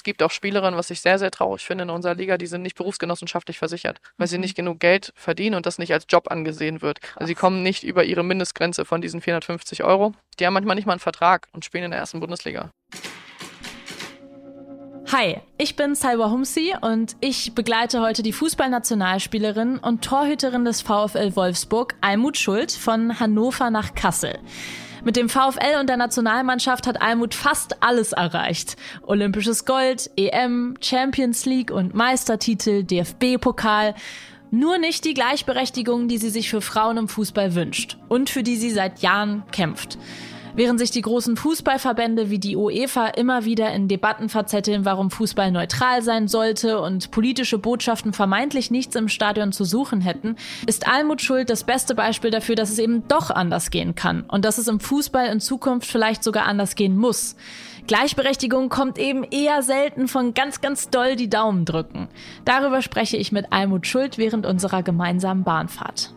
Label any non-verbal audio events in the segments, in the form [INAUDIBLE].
es gibt auch Spielerinnen, was ich sehr, sehr traurig finde in unserer Liga, die sind nicht berufsgenossenschaftlich versichert, weil sie Mhm. nicht genug Geld verdienen und das nicht als Job angesehen wird. Also sie kommen nicht über ihre Mindestgrenze von diesen 450 Euro. Die haben manchmal nicht mal einen Vertrag und spielen in der ersten Bundesliga. Hi, ich bin Salwa Humsi und ich begleite heute die Fußballnationalspielerin und Torhüterin des VfL Wolfsburg, Almut Schuld, von Hannover nach Kassel. Mit dem VfL und der Nationalmannschaft hat Almut fast alles erreicht. Olympisches Gold, EM, Champions League und Meistertitel, DFB-Pokal. Nur nicht die Gleichberechtigung, die sie sich für Frauen im Fußball wünscht und für die sie seit Jahren kämpft. Während sich die großen Fußballverbände wie die UEFA immer wieder in Debatten verzetteln, warum Fußball neutral sein sollte und politische Botschaften vermeintlich nichts im Stadion zu suchen hätten, ist Almut Schuld das beste Beispiel dafür, dass es eben doch anders gehen kann und dass es im Fußball in Zukunft vielleicht sogar anders gehen muss. Gleichberechtigung kommt eben eher selten von ganz, ganz doll die Daumen drücken. Darüber spreche ich mit Almut Schuld während unserer gemeinsamen Bahnfahrt.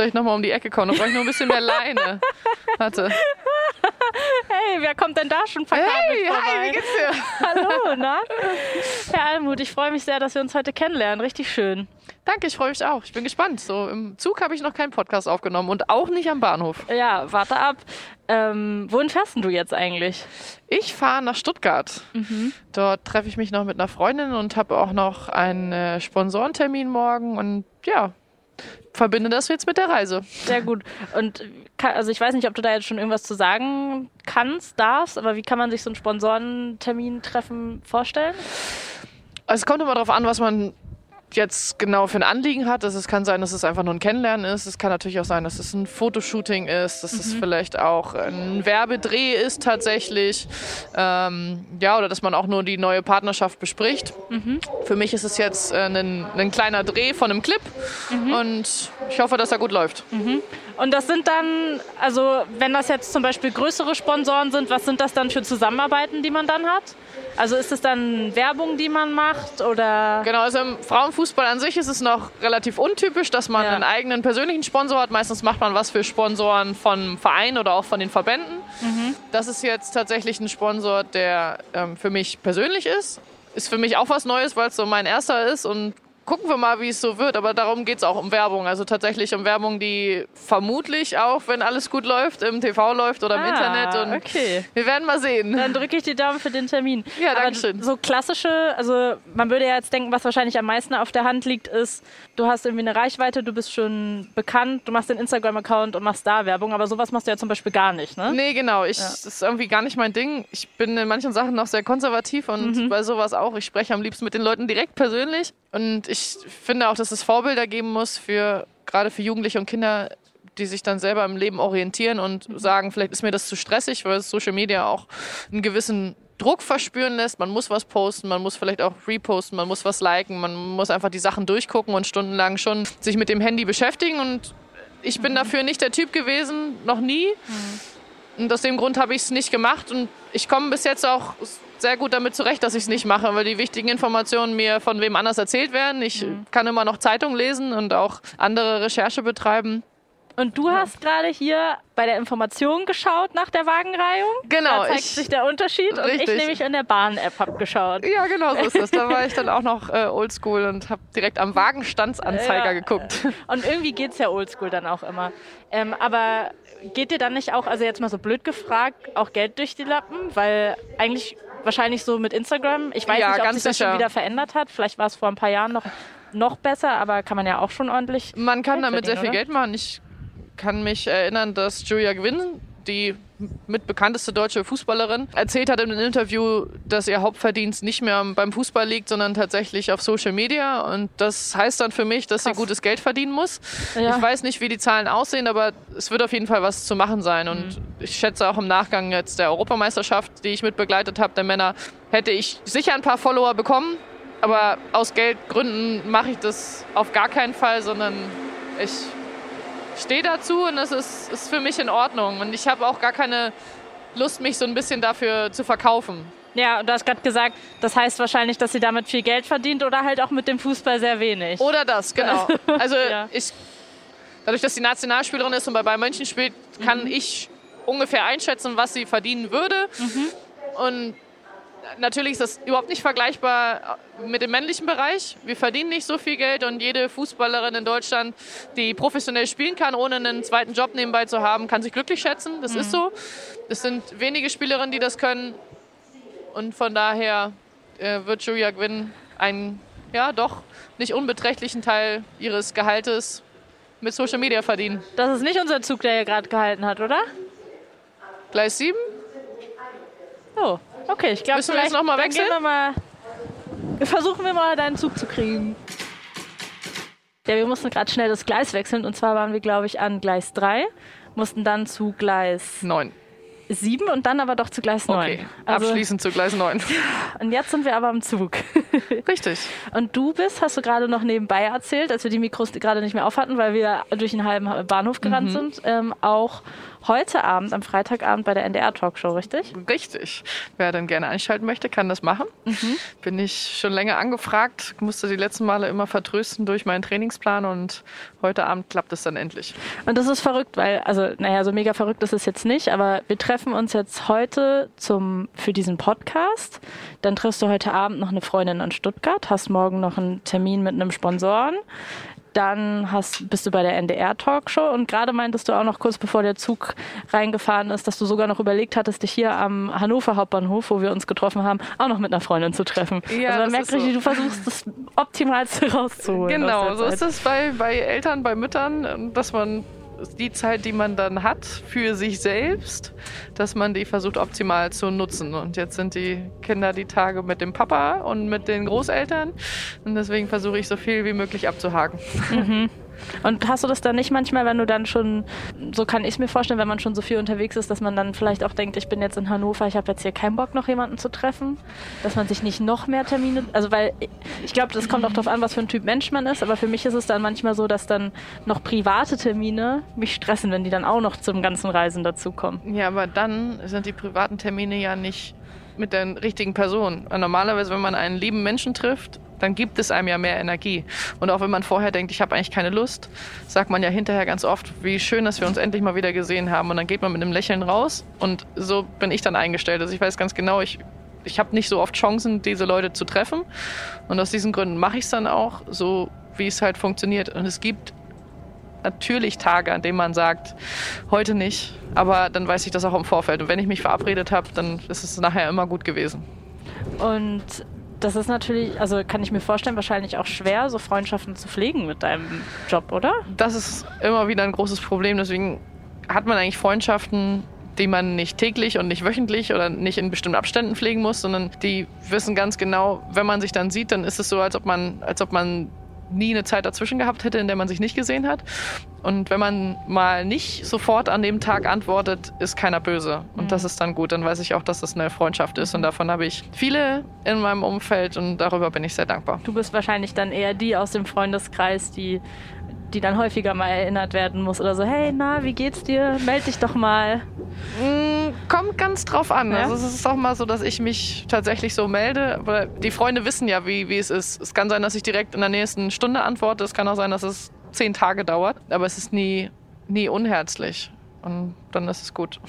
Soll ich nochmal um die Ecke kommen? Da brauche ich noch ein bisschen mehr Leine. Warte. Hey, wer kommt denn da schon verkabelt Hey, vorbei? hi, wie geht's dir? Hallo, [LAUGHS] na? Herr Almut, ich freue mich sehr, dass wir uns heute kennenlernen. Richtig schön. Danke, ich freue mich auch. Ich bin gespannt. So im Zug habe ich noch keinen Podcast aufgenommen und auch nicht am Bahnhof. Ja, warte ab. Ähm, wohin fährst du jetzt eigentlich? Ich fahre nach Stuttgart. Dort treffe ich mich noch mit einer Freundin und habe auch noch einen äh, Sponsorentermin morgen und ja, verbinde das jetzt mit der Reise. Sehr gut. Und also ich weiß nicht, ob du da jetzt schon irgendwas zu sagen kannst, darfst, aber wie kann man sich so ein Sponsorentermin-Treffen vorstellen? Also es kommt immer darauf an, was man jetzt genau für ein Anliegen hat. Also es kann sein, dass es einfach nur ein Kennenlernen ist. Es kann natürlich auch sein, dass es ein Fotoshooting ist, dass es vielleicht auch ein Werbedreh ist tatsächlich. Ähm, ja, oder dass man auch nur die neue Partnerschaft bespricht. Für mich ist es jetzt äh, ein, ein kleiner Dreh von einem Clip und ich hoffe, dass er gut läuft. Und das sind dann, also wenn das jetzt zum Beispiel größere Sponsoren sind, was sind das dann für Zusammenarbeiten, die man dann hat? Also ist es dann Werbung, die man macht oder? Genau, also im Frauenfußball an sich ist es noch relativ untypisch, dass man Ja. einen eigenen persönlichen Sponsor hat. Meistens macht man was für Sponsoren von Vereinen oder auch von den Verbänden. Das ist jetzt tatsächlich ein Sponsor, der ähm, für mich persönlich ist. Ist für mich auch was Neues, weil es so mein erster ist und gucken wir mal, wie es so wird. Aber darum geht es auch um Werbung. Also tatsächlich um Werbung, die vermutlich auch, wenn alles gut läuft, im TV läuft oder im Ah, Internet. Und okay. wir werden mal sehen. Dann drücke ich die Daumen für den Termin. Ja, danke schön. So klassische, also man würde ja jetzt denken, was wahrscheinlich am meisten auf der Hand liegt, ist, du hast irgendwie eine Reichweite, du bist schon bekannt, du machst den Instagram-Account und machst da Werbung, aber sowas machst du ja zum Beispiel gar nicht, ne? Nee, genau. Ich, Das ist irgendwie gar nicht mein Ding. Ich bin in manchen Sachen noch sehr konservativ und Mhm. bei sowas auch. Ich spreche am liebsten mit den Leuten direkt persönlich. Und ich finde auch, dass es Vorbilder geben muss für gerade für Jugendliche und Kinder, die sich dann selber im Leben orientieren und Mhm. sagen, vielleicht ist mir das zu stressig, weil Social Media auch einen gewissen Druck verspüren lässt. Man muss was posten, man muss vielleicht auch reposten, man muss was liken, man muss einfach die Sachen durchgucken und stundenlang schon sich mit dem Handy beschäftigen. Und ich Mhm. bin dafür nicht der Typ gewesen, noch nie. Und aus dem Grund habe ich es nicht gemacht. Und ich komme bis jetzt auch sehr gut damit zurecht, dass ich es nicht mache, weil die wichtigen Informationen mir von wem anders erzählt werden. Ich kann immer noch Zeitung lesen und auch andere Recherche betreiben. Und du hast gerade hier bei der Information geschaut nach der Wagenreihung. Genau, Da zeigt ich- sich der Unterschied. Und ich Richtig. nämlich in der Bahn-App habe geschaut. Ja, genau so ist das. Da war ich dann [LAUGHS] auch noch äh, oldschool und habe direkt am Wagenstandsanzeiger Ja. geguckt. [LAUGHS] Und irgendwie geht's ja oldschool dann auch immer. Ähm, aber geht dir dann nicht auch, also jetzt mal so blöd gefragt, auch Geld durch die Lappen? Weil eigentlich wahrscheinlich so mit Instagram, ich weiß Ja, nicht, ob sich das sicher. schon wieder verändert hat. Vielleicht war es vor ein paar Jahren noch, noch besser, aber kann man ja auch schon ordentlich. Man kann Geld damit sehr viel verdienen, Geld machen. Ich kann mich erinnern, dass Julia Gwynn, die mitbekannteste deutsche Fußballerin, erzählt hat in einem Interview, dass ihr Hauptverdienst nicht mehr beim Fußball liegt, sondern tatsächlich auf Social Media. Und das heißt dann für mich, dass sie Krass. gutes Geld verdienen muss. Ja. Ich weiß nicht, wie die Zahlen aussehen, aber es wird auf jeden Fall was zu machen sein. Und Mhm. ich schätze auch im Nachgang jetzt der Europameisterschaft, die ich mitbegleitet habe, der Männer, hätte ich sicher ein paar Follower bekommen. Aber aus Geldgründen mache ich das auf gar keinen Fall, sondern ich stehe dazu und es ist, ist für mich in Ordnung. Und ich habe auch gar keine Lust, mich so ein bisschen dafür zu verkaufen. Ja, und du hast gerade gesagt, das heißt wahrscheinlich, dass sie damit viel Geld verdient oder halt auch mit dem Fußball sehr wenig. Oder das, genau. [LAUGHS] Also Ja. ich, dadurch, dass die Nationalspielerin ist und bei Bayern München spielt, kann ich ungefähr einschätzen, was sie verdienen würde. Und natürlich ist das überhaupt nicht vergleichbar mit dem männlichen Bereich. Wir verdienen nicht so viel Geld und jede Fußballerin in Deutschland, die professionell spielen kann, ohne einen zweiten Job nebenbei zu haben, kann sich glücklich schätzen. Das ist so. Es sind wenige Spielerinnen, die das können. Und von daher äh, wird Julia Gwynn einen, ja doch, nicht unbeträchtlichen Teil ihres Gehaltes mit Social Media verdienen. Das ist nicht unser Zug, der hier gerade gehalten hat, oder? Gleis 7? Oh, okay. Ich glaube, Müssen wir jetzt noch mal dann wechseln? gehen Wir mal, versuchen wir mal, deinen Zug zu kriegen. Ja, wir mussten gerade schnell das Gleis wechseln. Und zwar waren wir, glaube ich, an Gleis 3, mussten dann zu Gleis 9. 7 und dann aber doch zu Gleis 9. Okay, Also, abschließend zu Gleis 9. [LAUGHS] und jetzt sind wir aber am Zug. [LAUGHS] Richtig. Und du bist, hast du gerade noch nebenbei erzählt, als wir die Mikros gerade nicht mehr auf hatten, weil wir durch einen halben Bahnhof gerannt sind, ähm, auch heute Abend, am Freitagabend bei der NDR-Talkshow, richtig? Richtig. Wer dann gerne einschalten möchte, kann das machen. Bin ich schon länger angefragt, musste die letzten Male immer vertrösten durch meinen Trainingsplan und heute Abend klappt es dann endlich. Und das ist verrückt, weil, also, naja, so mega verrückt ist es jetzt nicht, aber wir treffen uns jetzt heute zum, für diesen Podcast. Dann triffst du heute Abend noch eine Freundin in Stuttgart, hast morgen noch einen Termin mit einem Sponsoren. Dann hast, bist du bei der NDR-Talkshow und gerade meintest du auch noch kurz bevor der Zug reingefahren ist, dass du sogar noch überlegt hattest, dich hier am Hannover Hauptbahnhof, wo wir uns getroffen haben, auch noch mit einer Freundin zu treffen. Ja, also man merkt ist so. richtig, du versuchst das Optimalste rauszuholen. Genau, so ist es bei, bei Eltern, bei Müttern, dass man die Zeit, die man dann hat für sich selbst, dass man die versucht optimal zu nutzen. Und jetzt sind die Kinder die Tage mit dem Papa und mit den Großeltern. Und deswegen versuche ich so viel wie möglich abzuhaken. Und hast du das dann nicht manchmal, wenn du dann schon, so kann ich es mir vorstellen, wenn man schon so viel unterwegs ist, dass man dann vielleicht auch denkt, ich bin jetzt in Hannover, ich habe jetzt hier keinen Bock, noch jemanden zu treffen, dass man sich nicht noch mehr Termine, also weil ich glaube, das kommt auch darauf an, was für ein Typ Mensch man ist, aber für mich ist es dann manchmal so, dass dann noch private Termine mich stressen, wenn die dann auch noch zum ganzen Reisen dazukommen. Ja, aber dann sind die privaten Termine ja nicht mit der richtigen Person. Normalerweise, wenn man einen lieben Menschen trifft, dann gibt es einem ja mehr Energie. Und auch wenn man vorher denkt, ich habe eigentlich keine Lust, sagt man ja hinterher ganz oft, wie schön, dass wir uns endlich mal wieder gesehen haben. Und dann geht man mit einem Lächeln raus. Und so bin ich dann eingestellt. Also ich weiß ganz genau, ich, ich habe nicht so oft Chancen, diese Leute zu treffen. Und aus diesen Gründen mache ich es dann auch, so wie es halt funktioniert. Und es gibt natürlich Tage, an denen man sagt, heute nicht, aber dann weiß ich das auch im Vorfeld. Und wenn ich mich verabredet habe, dann ist es nachher immer gut gewesen. Und das ist natürlich, also kann ich mir vorstellen, wahrscheinlich auch schwer, so Freundschaften zu pflegen mit deinem Job, oder? Das ist immer wieder ein großes Problem. Deswegen hat man eigentlich Freundschaften, die man nicht täglich und nicht wöchentlich oder nicht in bestimmten Abständen pflegen muss, sondern die wissen ganz genau, wenn man sich dann sieht, dann ist es so, als ob man, als ob man nie eine Zeit dazwischen gehabt hätte, in der man sich nicht gesehen hat. Und wenn man mal nicht sofort an dem Tag antwortet, ist keiner böse. Und das ist dann gut. Dann weiß ich auch, dass das eine Freundschaft ist. Und davon habe ich viele in meinem Umfeld und darüber bin ich sehr dankbar. Du bist wahrscheinlich dann eher die aus dem Freundeskreis, die, die dann häufiger mal erinnert werden muss oder so, hey, na, wie geht's dir? Meld dich doch mal. Mm, Kommt ganz drauf an. Ja? Also es ist auch mal so, dass ich mich tatsächlich so melde. Aber die Freunde wissen ja, wie, wie es ist. Es kann sein, dass ich direkt in der nächsten Stunde antworte. Es kann auch sein, dass es zehn Tage dauert. Aber es ist nie, nie unherzlich. Und dann ist es gut.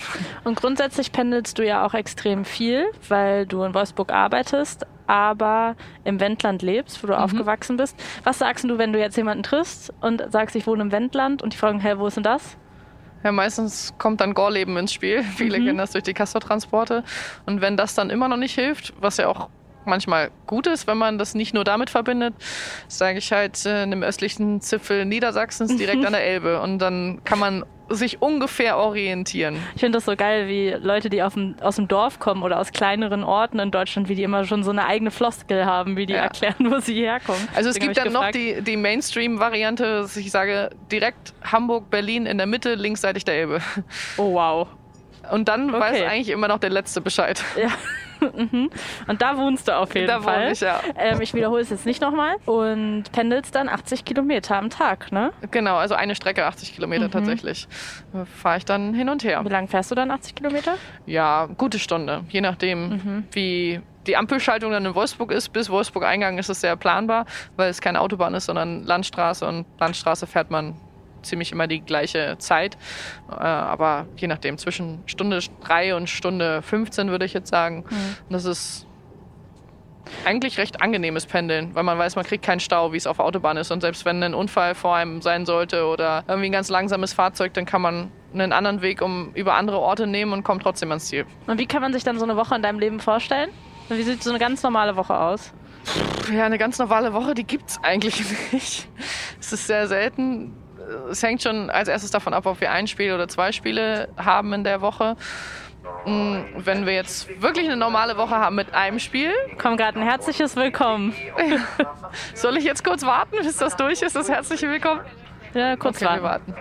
Und grundsätzlich pendelst du ja auch extrem viel, weil du in Wolfsburg arbeitest, aber im Wendland lebst, wo du aufgewachsen bist. Was sagst du, wenn du jetzt jemanden triffst und sagst, ich wohne im Wendland und die fragen, hä, wo ist denn das? Ja, meistens kommt dann Gorleben ins Spiel. [LAUGHS] Viele kennen das durch die Castortransporte. Und wenn das dann immer noch nicht hilft, was ja auch manchmal gut ist, wenn man das nicht nur damit verbindet, sage ich halt äh, in dem östlichen Zipfel Niedersachsens direkt an der [LAUGHS] Elbe. Und dann kann man sich ungefähr orientieren. Ich finde das so geil, wie Leute, die dem, aus dem Dorf kommen oder aus kleineren Orten in Deutschland, wie die immer schon so eine eigene Floskel haben, wie die Ja. erklären, wo sie herkommen. Also es Deswegen gibt dann noch gefragt. die, die Mainstream-Variante, dass ich sage, direkt Hamburg, Berlin in der Mitte, linksseitig der Elbe. Oh, wow. Und dann weiß Okay. eigentlich immer noch der Letzte Bescheid. Ja. [LAUGHS] Mhm. Und da wohnst du auf jeden Da Fall. wohne ich, ja. Ähm, ich wiederhole es jetzt nicht nochmal. Und pendelst dann 80 Kilometer am Tag, ne? Genau, also eine Strecke, 80 Kilometer Mhm. tatsächlich. Fahre ich dann hin und her. Wie lange fährst du dann 80 Kilometer? Ja, gute Stunde, je nachdem, Mhm. wie die Ampelschaltung dann in Wolfsburg ist. Bis Wolfsburg-Eingang ist es sehr planbar, weil es keine Autobahn ist, sondern Landstraße und Landstraße fährt man ziemlich immer die gleiche Zeit. Äh, aber je nachdem, zwischen Stunde 3 und Stunde 15 würde ich jetzt sagen. Mhm. Das ist eigentlich recht angenehmes Pendeln, weil man weiß, man kriegt keinen Stau, wie es auf Autobahn ist. Und selbst wenn ein Unfall vor einem sein sollte oder irgendwie ein ganz langsames Fahrzeug, dann kann man einen anderen Weg um über andere Orte nehmen und kommt trotzdem ans Ziel. Und wie kann man sich dann so eine Woche in deinem Leben vorstellen? Wie sieht so eine ganz normale Woche aus? Ja, eine ganz normale Woche, die gibt es eigentlich [LAUGHS] nicht. Es ist sehr selten. Es hängt schon als erstes davon ab, ob wir ein Spiel oder zwei Spiele haben in der Woche. Hm, wenn wir jetzt wirklich eine normale Woche haben mit einem Spiel. Komm gerade ein herzliches Willkommen. [LAUGHS] Soll ich jetzt kurz warten, bis das durch ist, das herzliche Willkommen? Ja, kurz okay, warten. warten.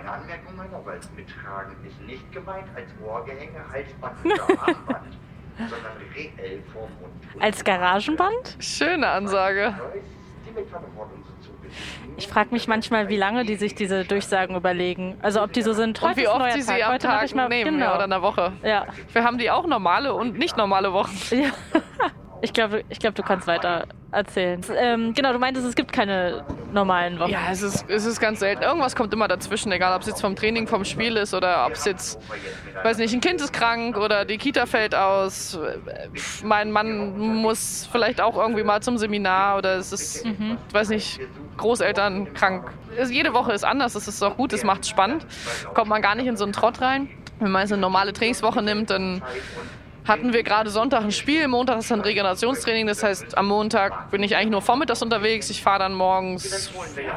Als Garagenband? Schöne Ansage. Ich frage mich manchmal, wie lange die sich diese Durchsagen überlegen. Also ob die so sind, heute und wie oft sie sie am heute Tag mal, nehmen genau. oder in der Woche. Ja. Wir haben die auch normale und nicht normale Wochen. Ja. [LAUGHS] Ich glaube, ich glaub, du kannst weiter erzählen. Ähm, genau, du meintest, es gibt keine normalen Wochen. Ja, es ist, es ist ganz selten. Irgendwas kommt immer dazwischen, egal ob es jetzt vom Training, vom Spiel ist oder ob es jetzt, weiß nicht, ein Kind ist krank oder die Kita fällt aus. Mein Mann muss vielleicht auch irgendwie mal zum Seminar oder es ist, mhm. weiß nicht, Großeltern krank. Jede Woche ist anders, das ist auch gut, das macht es spannend. Kommt man gar nicht in so einen Trott rein. Wenn man jetzt eine normale Trainingswoche nimmt, dann hatten wir gerade Sonntag ein Spiel, Montag ist dann Regenerationstraining. Das heißt, am Montag bin ich eigentlich nur vormittags unterwegs. Ich fahre dann morgens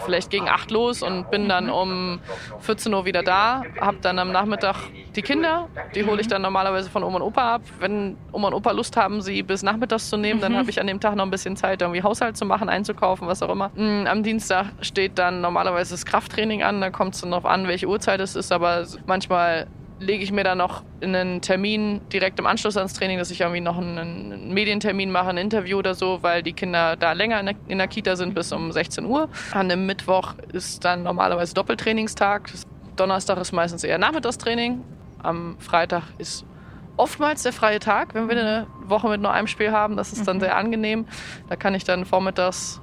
vielleicht gegen 8 los und bin dann um 14 Uhr wieder da. Hab dann am Nachmittag die Kinder. Die hole ich dann normalerweise von Oma und Opa ab. Wenn Oma und Opa Lust haben, sie bis nachmittags zu nehmen, dann mhm. habe ich an dem Tag noch ein bisschen Zeit, irgendwie Haushalt zu machen, einzukaufen, was auch immer. Mm, am Dienstag steht dann normalerweise das Krafttraining an. Da kommt es dann darauf an, welche Uhrzeit es ist. Aber manchmal lege ich mir dann noch einen Termin direkt im Anschluss ans Training, dass ich irgendwie noch einen Medientermin mache, ein Interview oder so, weil die Kinder da länger in der, in der Kita sind bis um 16 Uhr. An dem Mittwoch ist dann normalerweise Doppeltrainingstag. Donnerstag ist meistens eher Nachmittagstraining. Am Freitag ist oftmals der freie Tag, wenn wir eine Woche mit nur einem Spiel haben. Das ist dann mhm. sehr angenehm. Da kann ich dann vormittags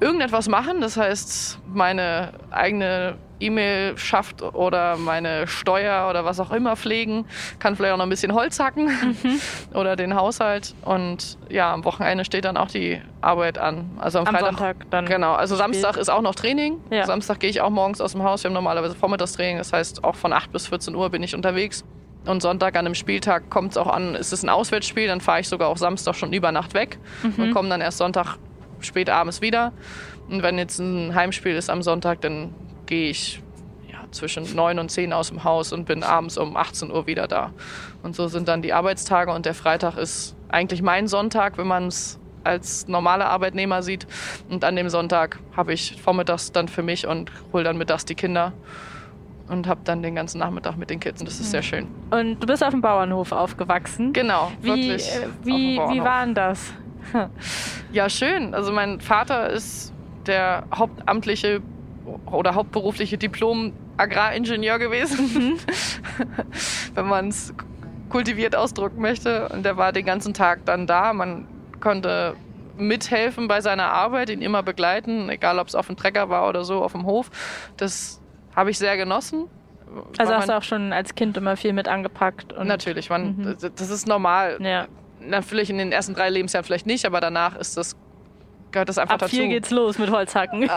irgendetwas machen. Das heißt, meine eigene E-Mail schafft oder meine Steuer oder was auch immer pflegen, kann vielleicht auch noch ein bisschen Holz hacken mhm. [LAUGHS] oder den Haushalt. Und ja, am Wochenende steht dann auch die Arbeit an. Also am, am Freitag. Sonntag dann. Genau, also Samstag ist auch noch Training. Ja. Samstag gehe ich auch morgens aus dem Haus. Wir haben normalerweise Vormittagstraining. Das heißt, auch von 8 bis 14 Uhr bin ich unterwegs. Und Sonntag an einem Spieltag kommt es auch an, ist es ein Auswärtsspiel, dann fahre ich sogar auch Samstag schon über Nacht weg mhm. und komme dann erst Sonntag spät abends wieder. Und wenn jetzt ein Heimspiel ist am Sonntag, dann gehe ich ja, zwischen 9 und 10 aus dem Haus und bin abends um 18 Uhr wieder da. Und so sind dann die Arbeitstage und der Freitag ist eigentlich mein Sonntag, wenn man es als normaler Arbeitnehmer sieht. Und an dem Sonntag habe ich vormittags dann für mich und hole dann mittags die Kinder und habe dann den ganzen Nachmittag mit den Kids. Und das ist sehr mhm. schön. Und du bist auf dem Bauernhof aufgewachsen. Genau, wie, wirklich. Äh, wie, wie war denn das? Ja, schön. Also mein Vater ist der hauptamtliche oder hauptberufliche Diplom-Agraringenieur gewesen, mhm. [LAUGHS] wenn man es kultiviert ausdrücken möchte. Und der war den ganzen Tag dann da. Man konnte mithelfen bei seiner Arbeit, ihn immer begleiten, egal ob es auf dem Trecker war oder so auf dem Hof. Das habe ich sehr genossen. Also hast du auch schon als Kind immer viel mit angepackt? Und natürlich, man, mhm. das ist normal. Ja. Natürlich in den ersten drei Lebensjahren vielleicht nicht, aber danach ist das gehört das einfach Ab dazu. vier geht's los mit Holzhacken.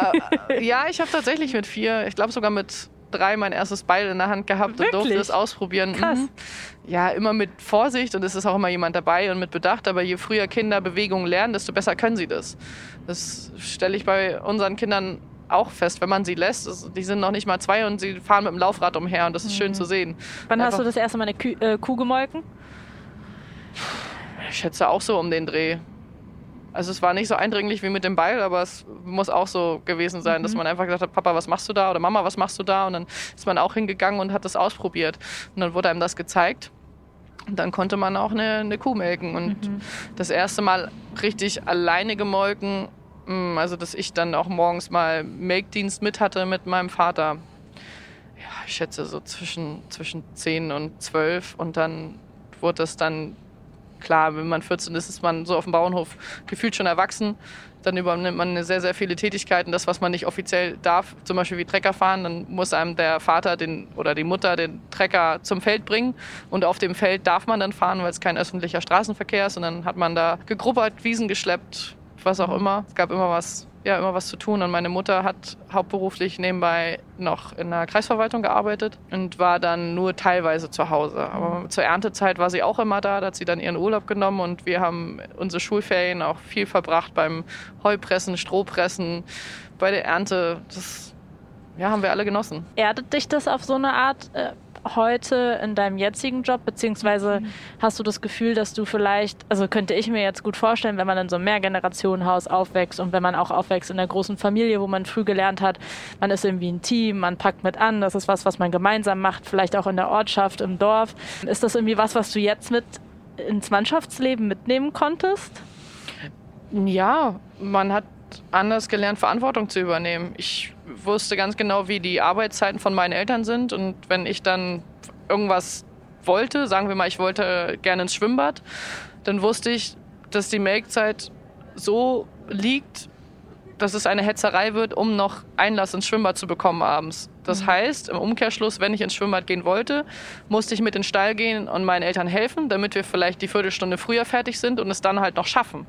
Äh, [LAUGHS] ja, ich habe tatsächlich mit vier, ich glaube sogar mit drei mein erstes Beil in der Hand gehabt Wirklich? und durfte es ausprobieren. Krass. Mhm. Ja, immer mit Vorsicht und es ist auch immer jemand dabei und mit Bedacht. Aber je früher Kinder Bewegungen lernen, desto besser können sie das. Das stelle ich bei unseren Kindern auch fest, wenn man sie lässt. Also die sind noch nicht mal zwei und sie fahren mit dem Laufrad umher und das ist mhm. schön zu sehen. Wann Einfach, hast du das erste Mal eine Kuh, äh, Kuh gemolken? Ich schätze auch so um den Dreh. Also es war nicht so eindringlich wie mit dem Beil, aber es muss auch so gewesen sein, mhm. dass man einfach gesagt hat, Papa, was machst du da? Oder Mama, was machst du da? Und dann ist man auch hingegangen und hat das ausprobiert. Und dann wurde einem das gezeigt. Und dann konnte man auch eine, eine Kuh melken. Und mhm. das erste Mal richtig alleine gemolken, mm, also dass ich dann auch morgens mal Melkdienst mit hatte mit meinem Vater. Ja, ich schätze so zwischen, zwischen 10 und 12. Und dann wurde das dann klar, wenn man 14 ist, ist man so auf dem Bauernhof gefühlt schon erwachsen. Dann übernimmt man sehr, sehr viele Tätigkeiten. Das, was man nicht offiziell darf, zum Beispiel wie Trecker fahren, dann muss einem der Vater den, oder die Mutter den Trecker zum Feld bringen. Und auf dem Feld darf man dann fahren, weil es kein öffentlicher Straßenverkehr ist. Und dann hat man da gegrubbert, Wiesen geschleppt, was auch immer. Es gab immer was ja immer was zu tun. Und meine Mutter hat hauptberuflich nebenbei noch in der Kreisverwaltung gearbeitet und war dann nur teilweise zu Hause. Aber zur Erntezeit war sie auch immer da, da hat sie dann ihren Urlaub genommen und wir haben unsere Schulferien auch viel verbracht beim Heupressen, Strohpressen, bei der Ernte. Das ja, haben wir alle genossen. Erdet dich das auf so eine Art? Äh heute in deinem jetzigen Job, beziehungsweise mhm. hast du das Gefühl, dass du vielleicht, also könnte ich mir jetzt gut vorstellen, wenn man in so einem Mehrgenerationenhaus aufwächst und wenn man auch aufwächst in einer großen Familie, wo man früh gelernt hat, man ist irgendwie ein Team, man packt mit an, das ist was, was man gemeinsam macht, vielleicht auch in der Ortschaft, im Dorf. Ist das irgendwie was, was du jetzt mit ins Mannschaftsleben mitnehmen konntest? Ja, man hat anders gelernt, Verantwortung zu übernehmen. Ich wusste ganz genau, wie die Arbeitszeiten von meinen Eltern sind. Und wenn ich dann irgendwas wollte, sagen wir mal, ich wollte gerne ins Schwimmbad, dann wusste ich, dass die Melkzeit so liegt, dass es eine Hetzerei wird, um noch Einlass ins Schwimmbad zu bekommen abends. Das mhm. heißt, im Umkehrschluss, wenn ich ins Schwimmbad gehen wollte, musste ich mit in den Stall gehen und meinen Eltern helfen, damit wir vielleicht die Viertelstunde früher fertig sind und es dann halt noch schaffen.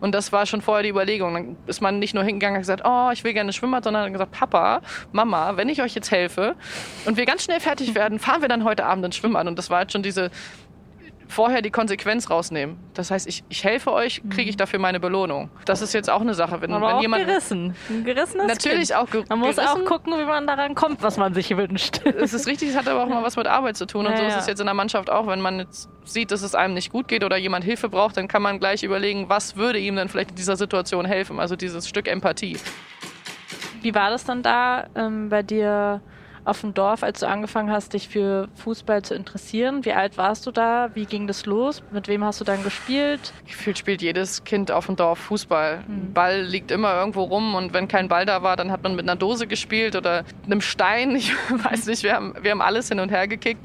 Und das war schon vorher die Überlegung. Dann ist man nicht nur hingegangen und gesagt, oh, ich will gerne ins Schwimmbad, sondern gesagt, Papa, Mama, wenn ich euch jetzt helfe und wir ganz schnell fertig [LAUGHS] werden, fahren wir dann heute Abend ins Schwimmbad. Und das war halt schon diese vorher die Konsequenz rausnehmen. Das heißt, ich, ich helfe euch, kriege ich mhm. dafür meine Belohnung. Das ist jetzt auch eine Sache. Wenn, Aber wenn auch jemand, gerissen. Ein gerissenes Natürlich kind. auch ge Man muss gerissen. auch gucken, wie man daran kommt, was man sich wünscht. Es ist richtig, es hat aber auch mal was mit Arbeit zu tun. Und ja, so ist es jetzt in der Mannschaft auch. Wenn man jetzt sieht, dass es einem nicht gut geht oder jemand Hilfe braucht, dann kann man gleich überlegen, was würde ihm dann vielleicht in dieser Situation helfen. Also dieses Stück Empathie. Wie war das dann da ähm, bei dir? Auf dem Dorf, als du angefangen hast, dich für Fußball zu interessieren? Wie alt warst du da? Wie ging das los? Mit wem hast du dann gespielt? Gefühlt spielt jedes Kind auf dem Dorf Fußball. Mhm. Ball liegt immer irgendwo rum und wenn kein Ball da war, dann hat man mit einer Dose gespielt oder einem Stein. Ich [LAUGHS] weiß nicht, wir haben, wir haben alles hin und her gekickt.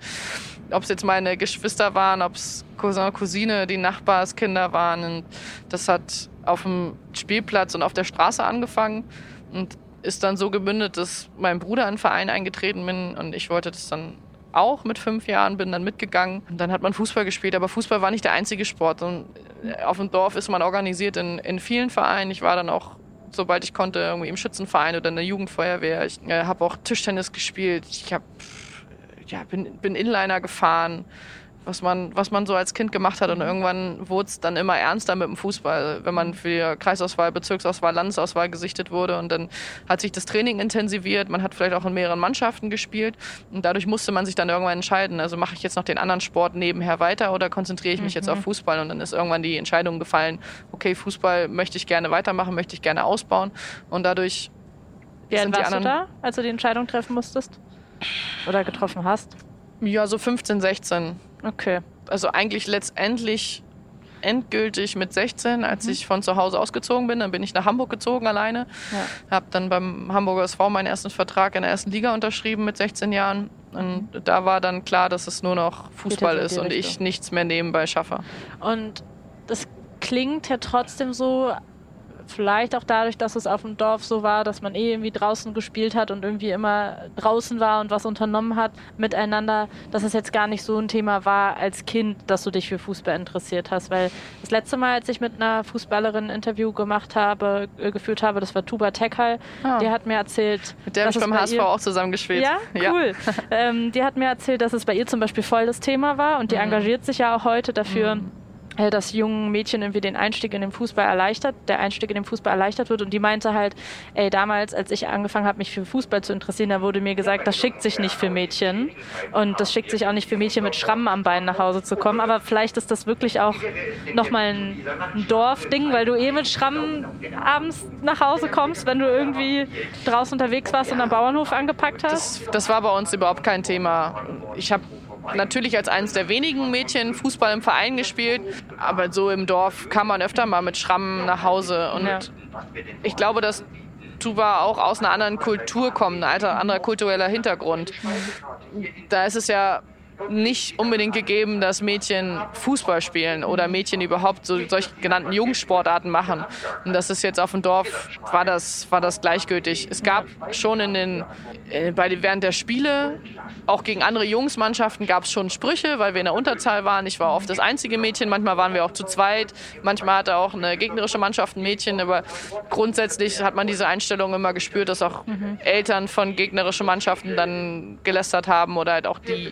Ob es jetzt meine Geschwister waren, ob es Cousin, Cousine, die Nachbarskinder waren. Und das hat auf dem Spielplatz und auf der Straße angefangen. Und ist dann so gebündet, dass mein Bruder in den Verein eingetreten bin und ich wollte das dann auch mit fünf Jahren, bin dann mitgegangen. Und dann hat man Fußball gespielt, aber Fußball war nicht der einzige Sport. Und äh, auf dem Dorf ist man organisiert in, in vielen Vereinen. Ich war dann auch, sobald ich konnte, irgendwie im Schützenverein oder in der Jugendfeuerwehr. Ich äh, habe auch Tischtennis gespielt. Ich hab, ja, bin, bin Inliner gefahren was man, was man so als Kind gemacht hat. Und irgendwann wurde es dann immer ernster mit dem Fußball, wenn man für Kreisauswahl, Bezirksauswahl, Landesauswahl gesichtet wurde. Und dann hat sich das Training intensiviert. Man hat vielleicht auch in mehreren Mannschaften gespielt. Und dadurch musste man sich dann irgendwann entscheiden. Also mache ich jetzt noch den anderen Sport nebenher weiter oder konzentriere ich mich mhm. jetzt auf mhm. Fußball? Und dann ist irgendwann die Entscheidung gefallen, okay, Fußball möchte ich gerne weitermachen, möchte ich gerne ausbauen. Und dadurch wie alt warst du da, als du die Entscheidung treffen musstest? Oder getroffen hast? Ja, so 15, 16. Okay. Also eigentlich letztendlich endgültig mit 16, als mhm. ich von zu Hause ausgezogen bin. Dann bin ich nach Hamburg gezogen alleine. Ja. Habe dann beim Hamburger SV meinen ersten Vertrag in der ersten Liga unterschrieben mit 16 Jahren. Und mhm. da war dann klar, dass es nur noch Fußball ist und ich nichts mehr nebenbei schaffe. Und das klingt ja trotzdem so, Vielleicht auch dadurch, dass es auf dem Dorf so war, dass man eh irgendwie draußen gespielt hat und irgendwie immer draußen war und was unternommen hat miteinander, dass es jetzt gar nicht so ein Thema war als Kind, dass du dich für Fußball interessiert hast. Weil das letzte Mal, als ich mit einer Fußballerin ein Interview gemacht habe, äh, geführt habe, das war Tuba Tekal, oh. die hat mir erzählt. Mit der habe ich beim HSV ihr, auch zusammengespielt. Ja, cool. Ja. [LAUGHS] ähm, die hat mir erzählt, dass es bei ihr zum Beispiel voll das Thema war und die mhm. engagiert sich ja auch heute dafür. Mhm dass jungen Mädchen irgendwie den Einstieg in den Fußball erleichtert, der Einstieg in den Fußball erleichtert wird. Und die meinte halt, ey, damals, als ich angefangen habe, mich für Fußball zu interessieren, da wurde mir gesagt, das schickt sich nicht für Mädchen. Und das schickt sich auch nicht für Mädchen mit Schrammen am Bein nach Hause zu kommen. Aber vielleicht ist das wirklich auch nochmal ein, ein Dorfding, weil du eh mit Schrammen abends nach Hause kommst, wenn du irgendwie draußen unterwegs warst und am Bauernhof angepackt hast. Das, das war bei uns überhaupt kein Thema. Ich habe natürlich als eines der wenigen Mädchen Fußball im Verein gespielt, aber so im Dorf kam man öfter mal mit Schrammen nach Hause. Und ja. ich glaube, dass Tuba auch aus einer anderen Kultur kommt, ein anderer kultureller Hintergrund. Da ist es ja nicht unbedingt gegeben, dass Mädchen Fußball spielen oder Mädchen überhaupt so solche genannten Jugendsportarten machen. Und das ist jetzt auf dem Dorf, war das, war das gleichgültig. Es gab schon in den, äh, bei, während der Spiele, auch gegen andere Jungsmannschaften gab es schon Sprüche, weil wir in der Unterzahl waren. Ich war oft das einzige Mädchen, manchmal waren wir auch zu zweit, manchmal hatte auch eine gegnerische Mannschaft ein Mädchen, aber grundsätzlich hat man diese Einstellung immer gespürt, dass auch mhm. Eltern von gegnerischen Mannschaften dann gelästert haben oder halt auch die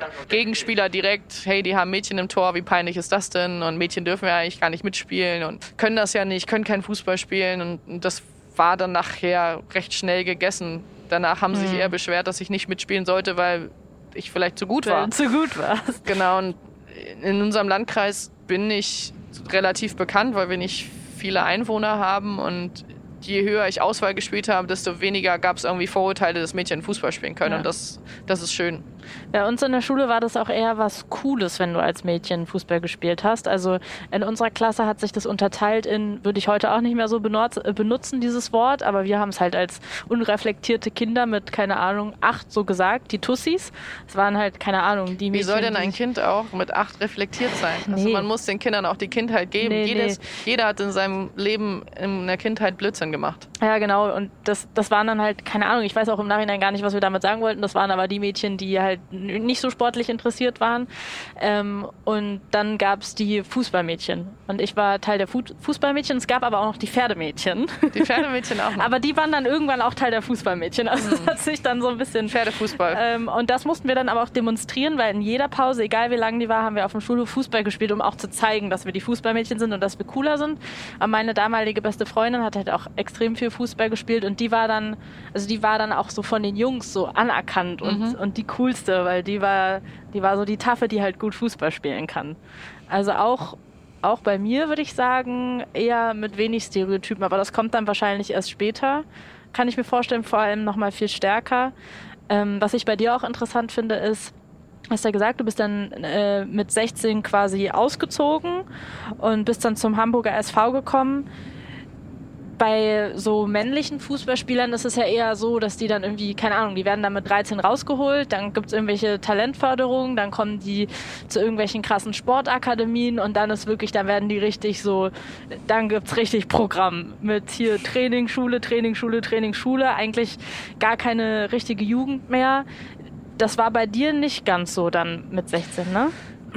Gegenspieler direkt, hey, die haben Mädchen im Tor, wie peinlich ist das denn? Und Mädchen dürfen ja eigentlich gar nicht mitspielen und können das ja nicht, können kein Fußball spielen und das war dann nachher recht schnell gegessen. Danach haben sie mhm. sich eher beschwert, dass ich nicht mitspielen sollte, weil ich vielleicht zu gut war. Zu gut war. Genau. Und in unserem Landkreis bin ich relativ bekannt, weil wir nicht viele Einwohner haben und je höher ich Auswahl gespielt habe, desto weniger gab es irgendwie Vorurteile, dass Mädchen Fußball spielen können. Ja. Und das, das ist schön. Bei uns in der Schule war das auch eher was Cooles, wenn du als Mädchen Fußball gespielt hast. Also in unserer Klasse hat sich das unterteilt in, würde ich heute auch nicht mehr so äh, benutzen, dieses Wort, aber wir haben es halt als unreflektierte Kinder mit, keine Ahnung, acht so gesagt, die Tussis. Es waren halt, keine Ahnung, die Mädchen. Wie soll denn ein Kind auch mit acht reflektiert sein? Also nee. Also man muss den Kindern auch die Kindheit geben. Nee, Jedes, nee. Jeder hat in seinem Leben in der Kindheit Blödsinn gemacht. Ja, genau. Und das, das waren dann halt, keine Ahnung, ich weiß auch im Nachhinein gar nicht, was wir damit sagen wollten. Das waren aber die Mädchen, die halt nicht so sportlich interessiert waren. Ähm, und dann gab es die Fußballmädchen. Und ich war Teil der Fu Fußballmädchen. Es gab aber auch noch die Pferdemädchen. Die Pferdemädchen auch. [LAUGHS] Noch. aber die waren dann irgendwann auch Teil der Fußballmädchen. Also mhm. das hat sich dann so ein bisschen. Pferdefußball. Ähm, und das mussten wir dann aber auch demonstrieren, weil in jeder Pause, egal wie lang die war, haben wir auf dem Schulhof Fußball gespielt, um auch zu zeigen, dass wir die Fußballmädchen sind und dass wir cooler sind. Aber meine damalige beste Freundin hat halt auch extrem viel Fußball gespielt und die war dann, also die war dann auch so von den Jungs so anerkannt und, mhm. und die coolste, weil die war, die war so die Taffe, die halt gut Fußball spielen kann. Also auch, auch bei mir würde ich sagen, eher mit wenig Stereotypen, aber das kommt dann wahrscheinlich erst später. Kann ich mir vorstellen, vor allem nochmal viel stärker. Ähm, was ich bei dir auch interessant finde, ist, hast ja gesagt, du bist dann äh, mit 16 quasi ausgezogen und bist dann zum Hamburger SV gekommen bei so männlichen Fußballspielern ist es ja eher so, dass die dann irgendwie, keine Ahnung, die werden dann mit 13 rausgeholt, dann gibt es irgendwelche Talentförderungen, dann kommen die zu irgendwelchen krassen Sportakademien und dann ist wirklich, dann werden die richtig so, dann gibt es richtig Programm mit hier Trainingsschule, Trainingsschule, Trainingsschule, eigentlich gar keine richtige Jugend mehr. Das war bei dir nicht ganz so dann mit 16, ne?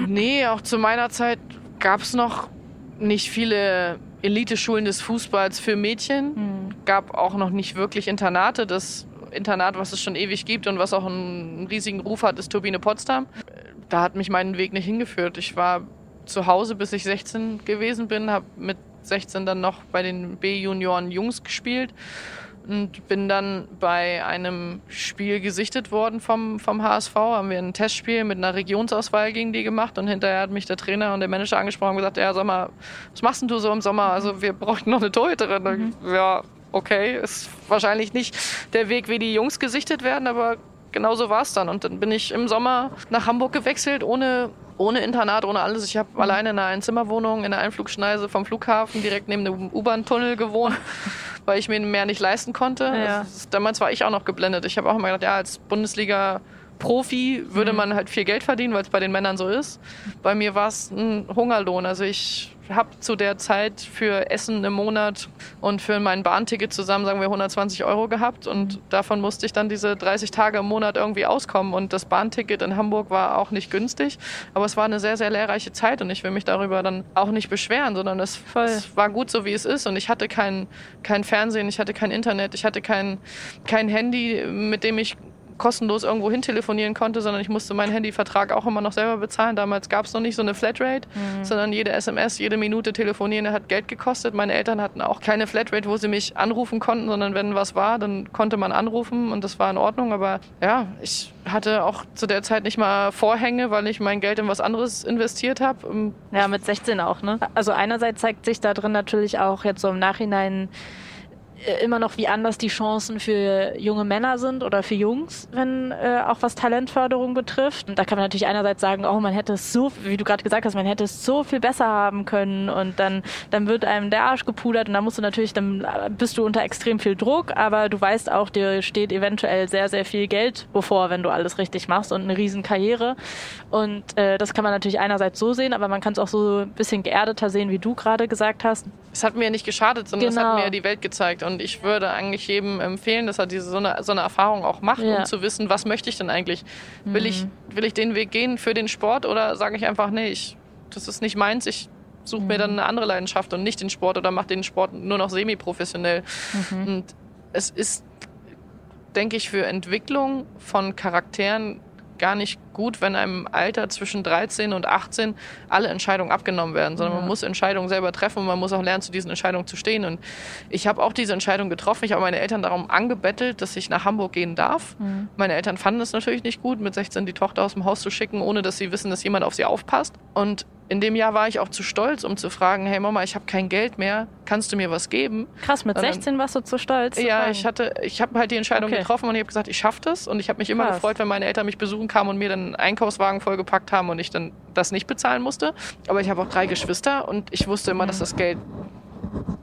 Nee, auch zu meiner Zeit gab es noch nicht viele Eliteschulen des Fußballs für Mädchen. Mhm. Gab auch noch nicht wirklich Internate. Das Internat, was es schon ewig gibt und was auch einen riesigen Ruf hat, ist Turbine Potsdam. Da hat mich meinen Weg nicht hingeführt. Ich war zu Hause, bis ich 16 gewesen bin, habe mit 16 dann noch bei den B-Junioren Jungs gespielt und bin dann bei einem Spiel gesichtet worden vom, vom HSV. Haben wir ein Testspiel mit einer Regionsauswahl gegen die gemacht und hinterher hat mich der Trainer und der Manager angesprochen und gesagt, ja, sag mal, was machst denn du so im Sommer? Also wir bräuchten noch eine Torhüterin. Mhm. Ja, okay, ist wahrscheinlich nicht der Weg, wie die Jungs gesichtet werden, aber genau so war es dann. Und dann bin ich im Sommer nach Hamburg gewechselt, ohne, ohne Internat, ohne alles. Ich habe mhm. alleine in einer Einzimmerwohnung in der Einflugschneise vom Flughafen direkt neben dem U-Bahn-Tunnel gewohnt. [LAUGHS] weil ich mir mehr nicht leisten konnte. Ja. Ist, damals war ich auch noch geblendet. Ich habe auch immer gedacht, ja, als Bundesliga Profi würde mhm. man halt viel Geld verdienen, weil es bei den Männern so ist. Bei mir war es ein Hungerlohn. Also ich habe zu der Zeit für Essen im Monat und für mein Bahnticket zusammen, sagen wir, 120 Euro gehabt. Und davon musste ich dann diese 30 Tage im Monat irgendwie auskommen. Und das Bahnticket in Hamburg war auch nicht günstig. Aber es war eine sehr, sehr lehrreiche Zeit und ich will mich darüber dann auch nicht beschweren, sondern es, es war gut so, wie es ist. Und ich hatte kein, kein Fernsehen, ich hatte kein Internet, ich hatte kein, kein Handy, mit dem ich kostenlos irgendwo hin telefonieren konnte, sondern ich musste meinen Handyvertrag auch immer noch selber bezahlen. Damals gab es noch nicht so eine Flatrate, mhm. sondern jede SMS, jede Minute telefonieren hat Geld gekostet. Meine Eltern hatten auch keine Flatrate, wo sie mich anrufen konnten, sondern wenn was war, dann konnte man anrufen und das war in Ordnung. Aber ja, ich hatte auch zu der Zeit nicht mal Vorhänge, weil ich mein Geld in was anderes investiert habe. Ja, mit 16 auch, ne? Also einerseits zeigt sich da drin natürlich auch jetzt so im Nachhinein, immer noch, wie anders die Chancen für junge Männer sind oder für Jungs, wenn äh, auch was Talentförderung betrifft. Und da kann man natürlich einerseits sagen, oh, man hätte es so, wie du gerade gesagt hast, man hätte es so viel besser haben können und dann, dann wird einem der Arsch gepudert und dann musst du natürlich, dann bist du unter extrem viel Druck, aber du weißt auch, dir steht eventuell sehr, sehr viel Geld bevor, wenn du alles richtig machst und eine riesen Karriere. Und äh, das kann man natürlich einerseits so sehen, aber man kann es auch so ein bisschen geerdeter sehen, wie du gerade gesagt hast. Es hat mir nicht geschadet, sondern genau. es hat genau. mir die Welt gezeigt. Und ich würde eigentlich jedem empfehlen, dass er diese so eine, so eine Erfahrung auch macht, ja. um zu wissen, was möchte ich denn eigentlich? Will, mhm. ich, will ich den Weg gehen für den Sport oder sage ich einfach, nee, ich, das ist nicht meins, ich suche mhm. mir dann eine andere Leidenschaft und nicht den Sport oder mache den Sport nur noch semi-professionell. Mhm. Und es ist, denke ich, für Entwicklung von Charakteren gar nicht gut, wenn einem Alter zwischen 13 und 18 alle Entscheidungen abgenommen werden, sondern ja. man muss Entscheidungen selber treffen und man muss auch lernen, zu diesen Entscheidungen zu stehen. Und ich habe auch diese Entscheidung getroffen. Ich habe meine Eltern darum angebettelt, dass ich nach Hamburg gehen darf. Mhm. Meine Eltern fanden es natürlich nicht gut, mit 16 die Tochter aus dem Haus zu schicken, ohne dass sie wissen, dass jemand auf sie aufpasst. Und in dem Jahr war ich auch zu stolz, um zu fragen, hey Mama, ich habe kein Geld mehr, kannst du mir was geben? Krass, mit 16 warst du zu stolz. Ja, zu ich hatte, ich habe halt die Entscheidung okay. getroffen und ich habe gesagt, ich schaffe das. Und ich habe mich immer Krass. gefreut, wenn meine Eltern mich besuchen kamen und mir dann einen Einkaufswagen vollgepackt haben und ich dann das nicht bezahlen musste. Aber ich habe auch drei Geschwister und ich wusste immer, dass das Geld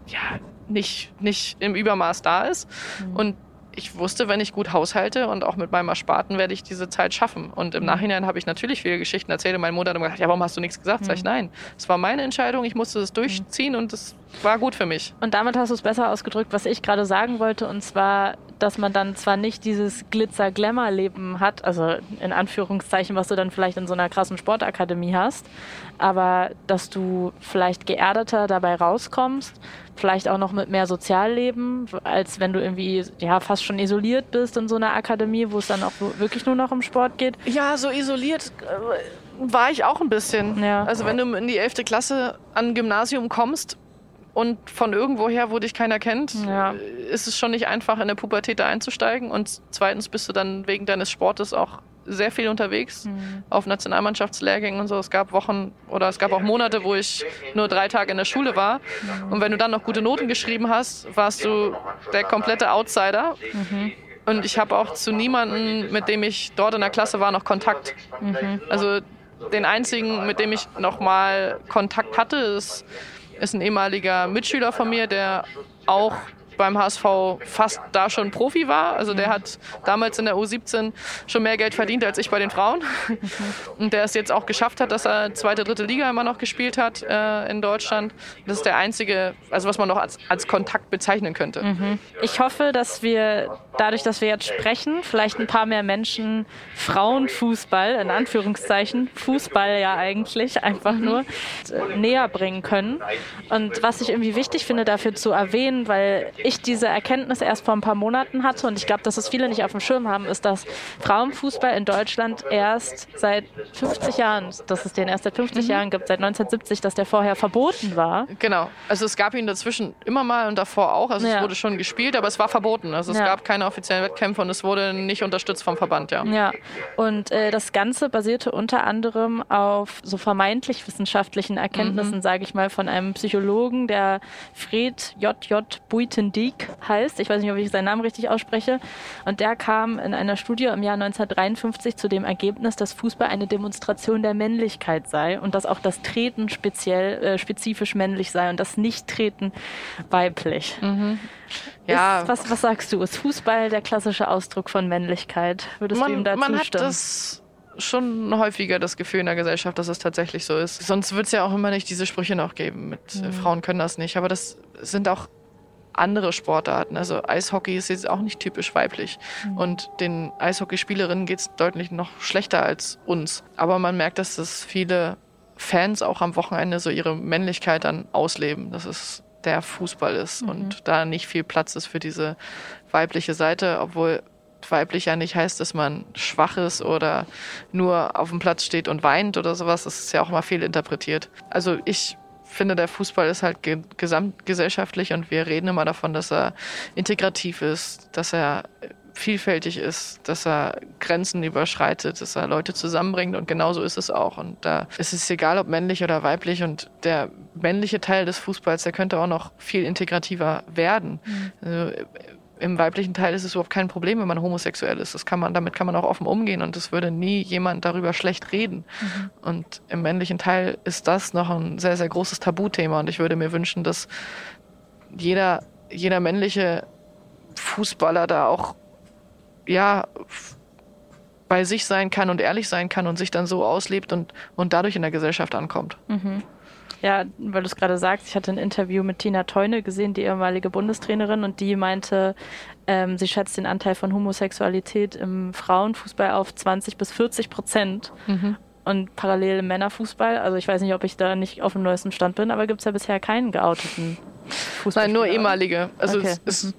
ja nicht, nicht im Übermaß da ist. Mhm. Und ich wusste, wenn ich gut haushalte und auch mit meinem Ersparten werde ich diese Zeit schaffen. Und im mhm. Nachhinein habe ich natürlich viele Geschichten erzählt und meine Mutter hat immer gesagt, ja, warum hast du nichts gesagt? Mhm. Sag ich, mhm. nein, es war meine Entscheidung, ich musste das durchziehen mhm. und das war gut für mich. Und damit hast du es besser ausgedrückt, was ich gerade sagen wollte, und zwar, dass man dann zwar nicht dieses Glitzer-Glamour-Leben hat, also in Anführungszeichen, was du dann vielleicht in so einer krassen Sportakademie hast, aber dass du vielleicht geerdeter dabei rauskommst, vielleicht auch noch mit mehr Sozialleben, als wenn du irgendwie ja fast schon isoliert bist in so einer Akademie, wo es dann auch wirklich nur noch um Sport geht. Ja, so isoliert äh, war ich auch ein bisschen. Ja. Also wenn du in die 11. Klasse an Gymnasium kommst, und von irgendwoher, wo dich keiner kennt, ja. ist es schon nicht einfach, in der Pubertät da einzusteigen. Und zweitens bist du dann wegen deines Sportes auch sehr viel unterwegs mhm. auf Nationalmannschaftslehrgängen und so. Es gab Wochen oder es gab auch Monate, wo ich nur drei Tage in der Schule war. Mhm. Und wenn du dann noch gute Noten geschrieben hast, warst du der komplette Outsider. Mhm. Und ich habe auch zu niemandem, mit dem ich dort in der Klasse war, noch Kontakt. Mhm. Also den einzigen, mit dem ich noch mal Kontakt hatte, ist, ist ein ehemaliger Mitschüler von mir, der auch beim HSV fast da schon Profi war. Also der hat damals in der U17 schon mehr Geld verdient als ich bei den Frauen. Und der es jetzt auch geschafft hat, dass er zweite, dritte Liga immer noch gespielt hat äh, in Deutschland. Das ist der einzige, also was man noch als, als Kontakt bezeichnen könnte. Mhm. Ich hoffe, dass wir dadurch, dass wir jetzt sprechen, vielleicht ein paar mehr Menschen Frauenfußball, in Anführungszeichen, Fußball ja eigentlich einfach nur, äh, näher bringen können. Und was ich irgendwie wichtig finde, dafür zu erwähnen, weil ich diese Erkenntnis erst vor ein paar Monaten hatte und ich glaube, dass es viele nicht auf dem Schirm haben, ist, dass Frauenfußball in Deutschland erst seit 50 Jahren, dass es den erst seit 50 mhm. Jahren gibt, seit 1970, dass der vorher verboten war. Genau. Also es gab ihn dazwischen immer mal und davor auch. Also ja. es wurde schon gespielt, aber es war verboten. Also es ja. gab keine offiziellen Wettkämpfe und es wurde nicht unterstützt vom Verband, ja. Ja. Und äh, das Ganze basierte unter anderem auf so vermeintlich wissenschaftlichen Erkenntnissen, mhm. sage ich mal, von einem Psychologen, der Fred J.J. Buiten Dijk heißt. Ich weiß nicht, ob ich seinen Namen richtig ausspreche. Und der kam in einer Studie im Jahr 1953 zu dem Ergebnis, dass Fußball eine Demonstration der Männlichkeit sei und dass auch das Treten speziell äh, spezifisch männlich sei und das Nicht-Treten weiblich. Mhm. Ja. Ist, was, was sagst du? Ist Fußball der klassische Ausdruck von Männlichkeit? Würdest man, du ihm dazu man stimmen? Hat das schon häufiger das Gefühl in der Gesellschaft, dass es tatsächlich so ist. Sonst wird es ja auch immer nicht diese Sprüche noch geben mit mhm. Frauen können das nicht. Aber das sind auch andere Sportarten. Also Eishockey ist jetzt auch nicht typisch weiblich. Mhm. Und den Eishockeyspielerinnen geht es deutlich noch schlechter als uns. Aber man merkt, dass das viele Fans auch am Wochenende so ihre Männlichkeit dann ausleben, dass es der Fußball ist mhm. und da nicht viel Platz ist für diese weibliche Seite, obwohl weiblich ja nicht heißt, dass man schwach ist oder nur auf dem Platz steht und weint oder sowas. Das ist ja auch mal viel interpretiert. Also ich finde, der Fußball ist halt ge gesamtgesellschaftlich und wir reden immer davon, dass er integrativ ist, dass er vielfältig ist, dass er Grenzen überschreitet, dass er Leute zusammenbringt und genauso ist es auch. Und da ist es egal, ob männlich oder weiblich und der männliche Teil des Fußballs, der könnte auch noch viel integrativer werden. Mhm. Also, im weiblichen Teil ist es überhaupt kein Problem, wenn man homosexuell ist. Das kann man, damit kann man auch offen umgehen und es würde nie jemand darüber schlecht reden. Mhm. Und im männlichen Teil ist das noch ein sehr, sehr großes Tabuthema und ich würde mir wünschen, dass jeder, jeder männliche Fußballer da auch, ja, bei sich sein kann und ehrlich sein kann und sich dann so auslebt und, und dadurch in der Gesellschaft ankommt. Mhm. Ja, weil du es gerade sagst, ich hatte ein Interview mit Tina Teune gesehen, die ehemalige Bundestrainerin, und die meinte, ähm, sie schätzt den Anteil von Homosexualität im Frauenfußball auf 20 bis 40 Prozent. Mhm. Und parallel im Männerfußball, also ich weiß nicht, ob ich da nicht auf dem neuesten Stand bin, aber gibt es ja bisher keinen geouteten Fußball. Nein, nur ehemalige. Also okay. es, es,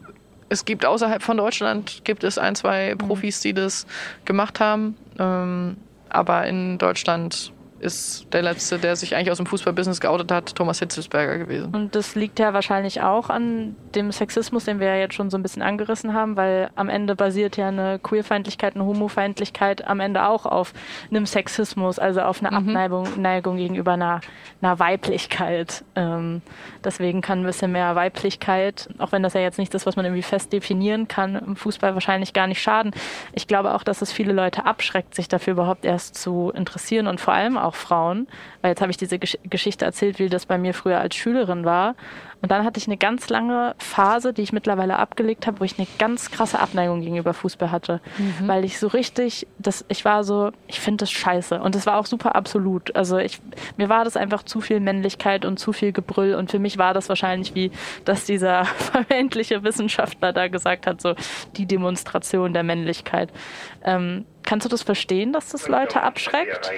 es, gibt außerhalb von Deutschland gibt es ein, zwei mhm. Profis, die das gemacht haben. Ähm, aber in Deutschland ist der letzte, der sich eigentlich aus dem Fußballbusiness geoutet hat, Thomas Hitzelsberger gewesen. Und das liegt ja wahrscheinlich auch an dem Sexismus, den wir ja jetzt schon so ein bisschen angerissen haben, weil am Ende basiert ja eine Queerfeindlichkeit, eine Homofeindlichkeit am Ende auch auf einem Sexismus, also auf einer mhm. Abneigung Neigung gegenüber einer, einer Weiblichkeit. Ähm, deswegen kann ein bisschen mehr Weiblichkeit, auch wenn das ja jetzt nicht ist, was man irgendwie fest definieren kann, im Fußball wahrscheinlich gar nicht schaden. Ich glaube auch, dass es viele Leute abschreckt, sich dafür überhaupt erst zu interessieren und vor allem auch Frauen. Weil jetzt habe ich diese Gesch Geschichte erzählt, wie das bei mir früher als Schülerin war. Und dann hatte ich eine ganz lange Phase, die ich mittlerweile abgelegt habe, wo ich eine ganz krasse Abneigung gegenüber Fußball hatte. Mhm. Weil ich so richtig, das, ich war so, ich finde das scheiße. Und das war auch super absolut. Also ich, mir war das einfach zu viel Männlichkeit und zu viel Gebrüll. Und für mich war das wahrscheinlich wie, dass dieser [LAUGHS] vermeintliche Wissenschaftler da gesagt hat, so die Demonstration der Männlichkeit. Ähm, Kannst du das verstehen, dass das Leute abschreckt?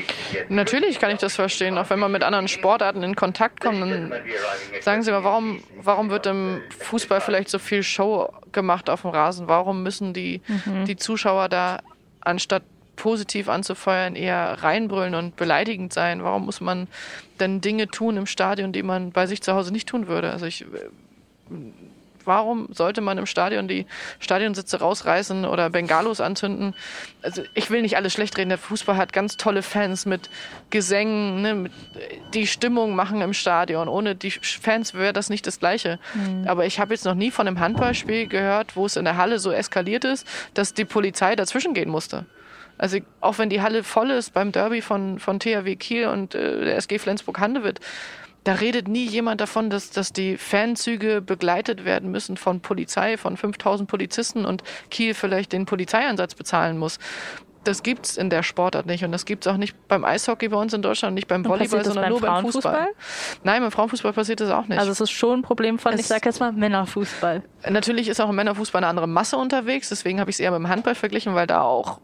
Natürlich kann ich das verstehen. Auch wenn man mit anderen Sportarten in Kontakt kommt, dann sagen Sie mal, warum, warum wird im Fußball vielleicht so viel Show gemacht auf dem Rasen? Warum müssen die, mhm. die Zuschauer da anstatt positiv anzufeuern, eher reinbrüllen und beleidigend sein? Warum muss man denn Dinge tun im Stadion, die man bei sich zu Hause nicht tun würde? Also ich warum sollte man im Stadion die Stadionsitze rausreißen oder Bengalos anzünden? Also ich will nicht alles schlecht reden. Der Fußball hat ganz tolle Fans mit Gesängen, ne, mit, die Stimmung machen im Stadion. Ohne die Fans wäre das nicht das Gleiche. Mhm. Aber ich habe jetzt noch nie von einem Handballspiel gehört, wo es in der Halle so eskaliert ist, dass die Polizei dazwischen gehen musste. Also auch wenn die Halle voll ist beim Derby von, von THW Kiel und äh, der SG Flensburg-Handewitt, da redet nie jemand davon, dass, dass die Fanzüge begleitet werden müssen von Polizei, von 5000 Polizisten und Kiel vielleicht den Polizeieinsatz bezahlen muss. Das gibt es in der Sportart nicht und das gibt es auch nicht beim Eishockey bei uns in Deutschland, nicht beim Volleyball, sondern beim nur beim Fußball. Nein, beim Frauenfußball passiert das auch nicht. Also es ist schon ein Problem von, es ich sage jetzt mal, Männerfußball. Natürlich ist auch im Männerfußball eine andere Masse unterwegs, deswegen habe ich es eher mit dem Handball verglichen, weil da auch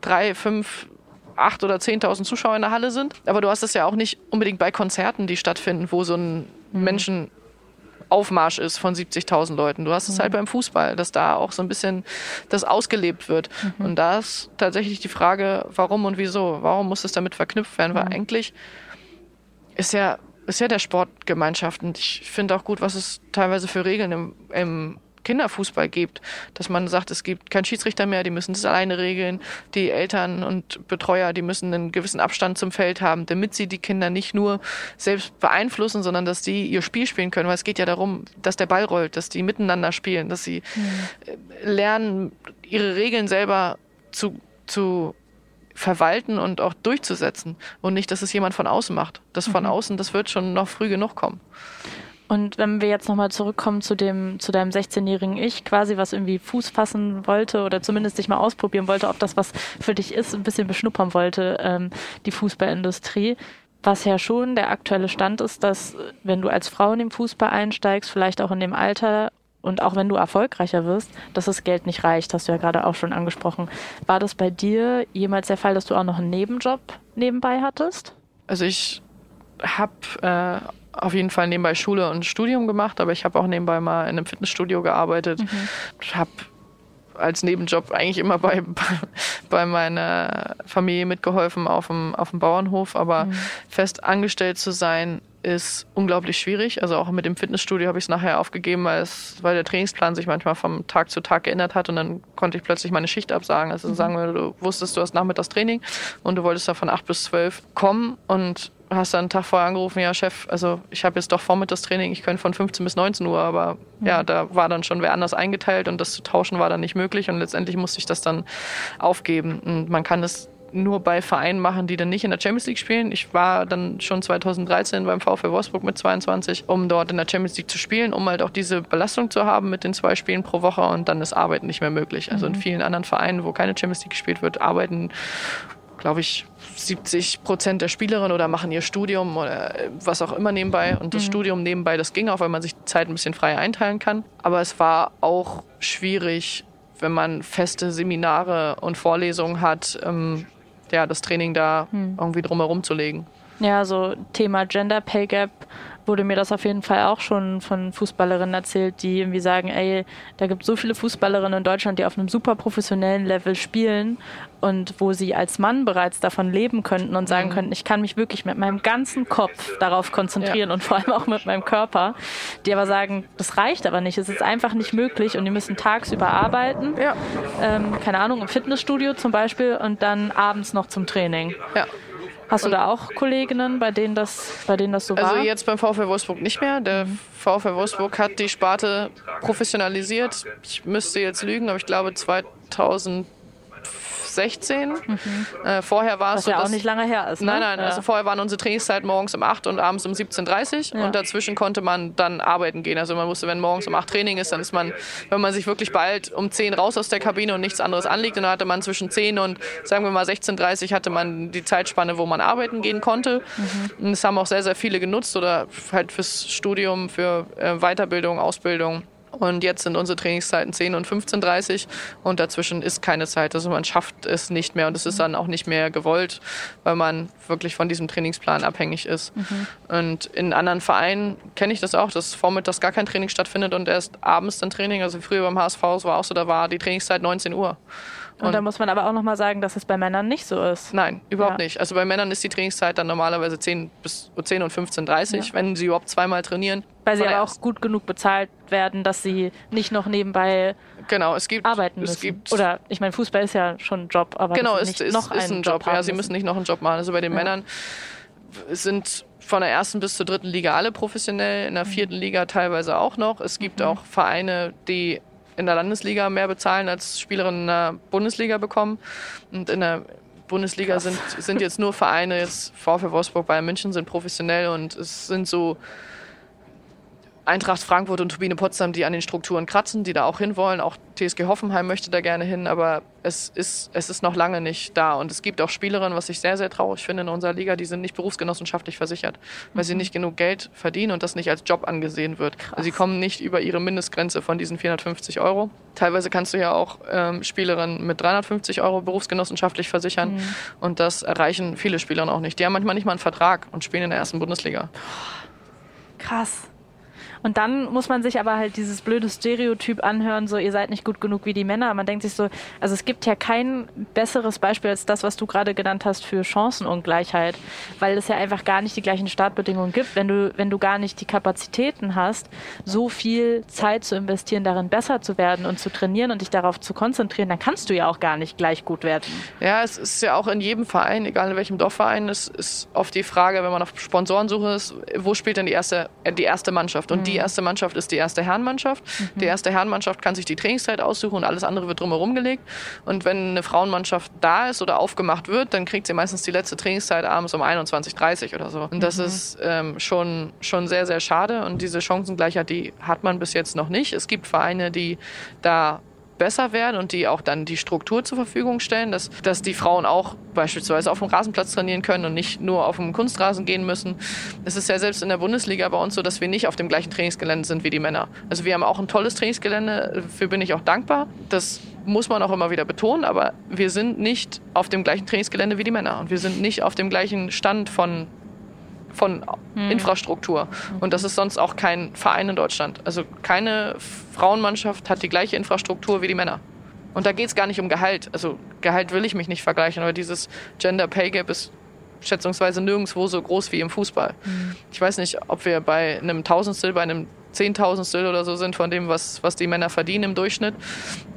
drei, fünf acht oder 10.000 Zuschauer in der Halle sind. Aber du hast es ja auch nicht unbedingt bei Konzerten, die stattfinden, wo so ein mhm. Menschenaufmarsch ist von 70.000 Leuten. Du hast es halt mhm. beim Fußball, dass da auch so ein bisschen das ausgelebt wird. Mhm. Und da ist tatsächlich die Frage, warum und wieso? Warum muss es damit verknüpft werden? Weil mhm. eigentlich ist ja, ist ja der Sport Gemeinschaft. Und ich finde auch gut, was es teilweise für Regeln im, im Kinderfußball gibt, dass man sagt, es gibt keinen Schiedsrichter mehr, die müssen das alleine regeln, die Eltern und Betreuer, die müssen einen gewissen Abstand zum Feld haben, damit sie die Kinder nicht nur selbst beeinflussen, sondern dass die ihr Spiel spielen können, weil es geht ja darum, dass der Ball rollt, dass die miteinander spielen, dass sie mhm. lernen, ihre Regeln selber zu, zu verwalten und auch durchzusetzen und nicht, dass es jemand von außen macht. Das von mhm. außen, das wird schon noch früh genug kommen. Und wenn wir jetzt nochmal zurückkommen zu dem, zu deinem 16-jährigen Ich, quasi, was irgendwie Fuß fassen wollte oder zumindest dich mal ausprobieren wollte, ob das was für dich ist, ein bisschen beschnuppern wollte, ähm, die Fußballindustrie. Was ja schon der aktuelle Stand ist, dass wenn du als Frau in den Fußball einsteigst, vielleicht auch in dem Alter und auch wenn du erfolgreicher wirst, dass das Geld nicht reicht, hast du ja gerade auch schon angesprochen. War das bei dir jemals der Fall, dass du auch noch einen Nebenjob nebenbei hattest? Also ich habe äh, auf jeden Fall nebenbei Schule und Studium gemacht, aber ich habe auch nebenbei mal in einem Fitnessstudio gearbeitet. Mhm. Ich habe als Nebenjob eigentlich immer [LAUGHS] bei, bei meiner Familie mitgeholfen auf dem, auf dem Bauernhof, aber mhm. fest angestellt zu sein ist unglaublich schwierig. Also auch mit dem Fitnessstudio habe ich es nachher aufgegeben, weil, es, weil der Trainingsplan sich manchmal vom Tag zu Tag geändert hat und dann konnte ich plötzlich meine Schicht absagen. Also mhm. sagen wir, du wusstest, du hast nachmittags Training und du wolltest da von acht bis zwölf kommen und hast dann einen Tag vorher angerufen, ja Chef, also ich habe jetzt doch Vormittagstraining, ich könnte von 15 bis 19 Uhr, aber mhm. ja, da war dann schon wer anders eingeteilt und das zu tauschen war dann nicht möglich und letztendlich musste ich das dann aufgeben. Und man kann es nur bei Vereinen machen, die dann nicht in der Champions League spielen. Ich war dann schon 2013 beim VfL Wolfsburg mit 22, um dort in der Champions League zu spielen, um halt auch diese Belastung zu haben mit den zwei Spielen pro Woche und dann ist Arbeiten nicht mehr möglich. Also in mhm. vielen anderen Vereinen, wo keine Champions League gespielt wird, arbeiten glaube ich, 70 Prozent der Spielerinnen oder machen ihr Studium oder was auch immer nebenbei. Und das mhm. Studium nebenbei, das ging auch, weil man sich die Zeit ein bisschen frei einteilen kann. Aber es war auch schwierig, wenn man feste Seminare und Vorlesungen hat, ähm, ja, das Training da hm. irgendwie drumherum zu legen. Ja, so Thema Gender Pay Gap wurde mir das auf jeden Fall auch schon von Fußballerinnen erzählt, die irgendwie sagen, ey, da gibt es so viele Fußballerinnen in Deutschland, die auf einem super professionellen Level spielen und wo sie als Mann bereits davon leben könnten und sagen mhm. könnten, ich kann mich wirklich mit meinem ganzen Kopf darauf konzentrieren ja. und vor allem auch mit meinem Körper, die aber sagen, das reicht aber nicht, es ist einfach nicht möglich und die müssen tagsüber arbeiten, ja. ähm, keine Ahnung, im Fitnessstudio zum Beispiel und dann abends noch zum Training. Ja. Hast du da auch Kolleginnen, bei denen das, bei denen das so also war? Also jetzt beim VfL Wolfsburg nicht mehr. Der VfL Wolfsburg hat die Sparte professionalisiert. Ich müsste jetzt lügen, aber ich glaube 2000 16. Mhm. Äh, vorher war es so, ja auch nicht lange her ist. Ne? Nein, nein. Ja. Also vorher waren unsere Trainingszeiten morgens um 8 und abends um 17.30 Uhr. Ja. Und dazwischen konnte man dann arbeiten gehen. Also man wusste, wenn morgens um 8 Training ist, dann ist man, wenn man sich wirklich bald um 10 raus aus der Kabine und nichts anderes anliegt. Und dann hatte man zwischen 10 und sagen wir mal 16.30 Uhr hatte man die Zeitspanne, wo man arbeiten gehen konnte. Mhm. Und das haben auch sehr, sehr viele genutzt oder halt fürs Studium, für äh, Weiterbildung, Ausbildung. Und jetzt sind unsere Trainingszeiten 10 und 15.30 und dazwischen ist keine Zeit. Also man schafft es nicht mehr und es ist dann auch nicht mehr gewollt, weil man wirklich von diesem Trainingsplan abhängig ist. Mhm. Und in anderen Vereinen kenne ich das auch, dass vormittags gar kein Training stattfindet und erst abends dann Training. Also früher beim HSV war auch so, da war die Trainingszeit 19 Uhr. Und, und da muss man aber auch nochmal sagen, dass es bei Männern nicht so ist. Nein, überhaupt ja. nicht. Also bei Männern ist die Trainingszeit dann normalerweise 10 bis 10 und 15.30 ja. wenn sie überhaupt zweimal trainieren. Weil sie aber auch gut genug bezahlt werden, dass sie nicht noch nebenbei genau, es gibt, arbeiten müssen. Es gibt Oder ich meine, Fußball ist ja schon ein Job, aber genau, es ist, noch ist ein Job. Job ja, sie müssen nicht noch einen Job machen. Also bei den ja. Männern sind von der ersten bis zur dritten Liga alle professionell, in der mhm. vierten Liga teilweise auch noch. Es gibt mhm. auch Vereine, die in der Landesliga mehr bezahlen, als Spielerinnen in der Bundesliga bekommen. Und in der Bundesliga sind, sind jetzt nur Vereine, jetzt VfL Wolfsburg, Bayern München sind professionell und es sind so Eintracht Frankfurt und Turbine Potsdam, die an den Strukturen kratzen, die da auch hinwollen. Auch TSG Hoffenheim möchte da gerne hin, aber es ist, es ist noch lange nicht da. Und es gibt auch Spielerinnen, was ich sehr, sehr traurig finde in unserer Liga, die sind nicht berufsgenossenschaftlich versichert, weil mhm. sie nicht genug Geld verdienen und das nicht als Job angesehen wird. Also sie kommen nicht über ihre Mindestgrenze von diesen 450 Euro. Teilweise kannst du ja auch ähm, Spielerinnen mit 350 Euro berufsgenossenschaftlich versichern mhm. und das erreichen viele Spielerinnen auch nicht. Die haben manchmal nicht mal einen Vertrag und spielen in der ersten Bundesliga. Krass. Und dann muss man sich aber halt dieses blöde Stereotyp anhören, so ihr seid nicht gut genug wie die Männer. Man denkt sich so, also es gibt ja kein besseres Beispiel als das, was du gerade genannt hast für Chancenungleichheit, weil es ja einfach gar nicht die gleichen Startbedingungen gibt. Wenn du, wenn du gar nicht die Kapazitäten hast, so viel Zeit zu investieren, darin besser zu werden und zu trainieren und dich darauf zu konzentrieren, dann kannst du ja auch gar nicht gleich gut werden. Ja, es ist ja auch in jedem Verein, egal in welchem Dorfverein, es ist oft die Frage, wenn man auf Sponsorensuche ist, wo spielt denn die erste, die erste Mannschaft? Und mhm. die die erste Mannschaft ist die erste Herrenmannschaft. Mhm. Die erste Herrenmannschaft kann sich die Trainingszeit aussuchen und alles andere wird drumherum gelegt. Und wenn eine Frauenmannschaft da ist oder aufgemacht wird, dann kriegt sie meistens die letzte Trainingszeit abends um 21.30 Uhr oder so. Und das mhm. ist ähm, schon, schon sehr, sehr schade. Und diese Chancengleichheit, die hat man bis jetzt noch nicht. Es gibt Vereine, die da besser werden und die auch dann die Struktur zur Verfügung stellen, dass, dass die Frauen auch beispielsweise auf dem Rasenplatz trainieren können und nicht nur auf dem Kunstrasen gehen müssen. Es ist ja selbst in der Bundesliga bei uns so, dass wir nicht auf dem gleichen Trainingsgelände sind wie die Männer. Also wir haben auch ein tolles Trainingsgelände, dafür bin ich auch dankbar. Das muss man auch immer wieder betonen, aber wir sind nicht auf dem gleichen Trainingsgelände wie die Männer und wir sind nicht auf dem gleichen Stand von von hm. Infrastruktur. Und das ist sonst auch kein Verein in Deutschland. Also keine Frauenmannschaft hat die gleiche Infrastruktur wie die Männer. Und da geht es gar nicht um Gehalt. Also Gehalt will ich mich nicht vergleichen, aber dieses Gender Pay Gap ist schätzungsweise nirgendwo so groß wie im Fußball. Mhm. Ich weiß nicht, ob wir bei einem Tausendstel, bei einem Zehntausendstel oder so sind von dem, was, was die Männer verdienen im Durchschnitt.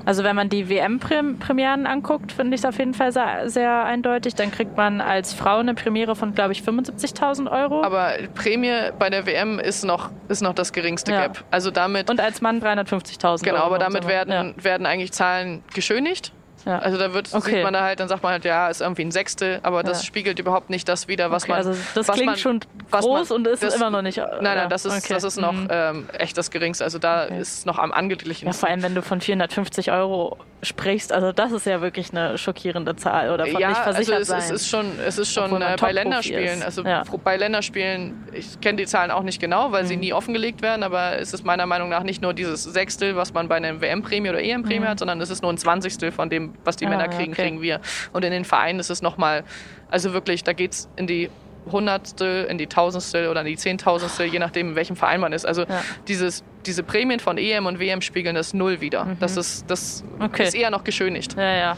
Also wenn man die WM-Premieren anguckt, finde ich es auf jeden Fall sehr, sehr, eindeutig. Dann kriegt man als Frau eine Premiere von, glaube ich, 75.000 Euro. Aber Prämie bei der WM ist noch, ist noch das geringste ja. Gap. Also damit Und als Mann 350.000 Genau, aber damit werden, ja. werden eigentlich Zahlen geschönigt. Ja. Also da wird, okay. sieht man da halt, dann sagt man halt, ja, ist irgendwie ein Sechstel, aber das ja. spiegelt überhaupt nicht das wieder, was okay, man. Also das klingt man, schon groß man, und ist das, immer noch nicht. Nein, nein, das ist, okay. das ist noch mhm. ähm, echt das Geringste. Also da ist es noch am angeglichen. Ja, vor allem, wenn du von 450 Euro sprichst, also das ist ja wirklich eine schockierende Zahl oder von ja, nicht versichert also es, sein. es ist schon, es ist schon äh, bei Länderspielen, also ja. bei Länderspielen, ich kenne die Zahlen auch nicht genau, weil mhm. sie nie offengelegt werden, aber es ist meiner Meinung nach nicht nur dieses Sechstel, was man bei einer WM-Prämie oder EM-Prämie mhm. hat, sondern es ist nur ein Zwanzigstel von dem, was die ah, Männer kriegen, okay. kriegen wir. Und in den Vereinen ist es nochmal, also wirklich, da geht es in die Hundertstel, in die Tausendstel oder in die Zehntausendstel, je nachdem, in welchem Verein man ist. Also ja. dieses, diese Prämien von EM und WM spiegeln das null wieder. Mhm. Das, ist, das okay. ist eher noch geschönigt. Ja, ja.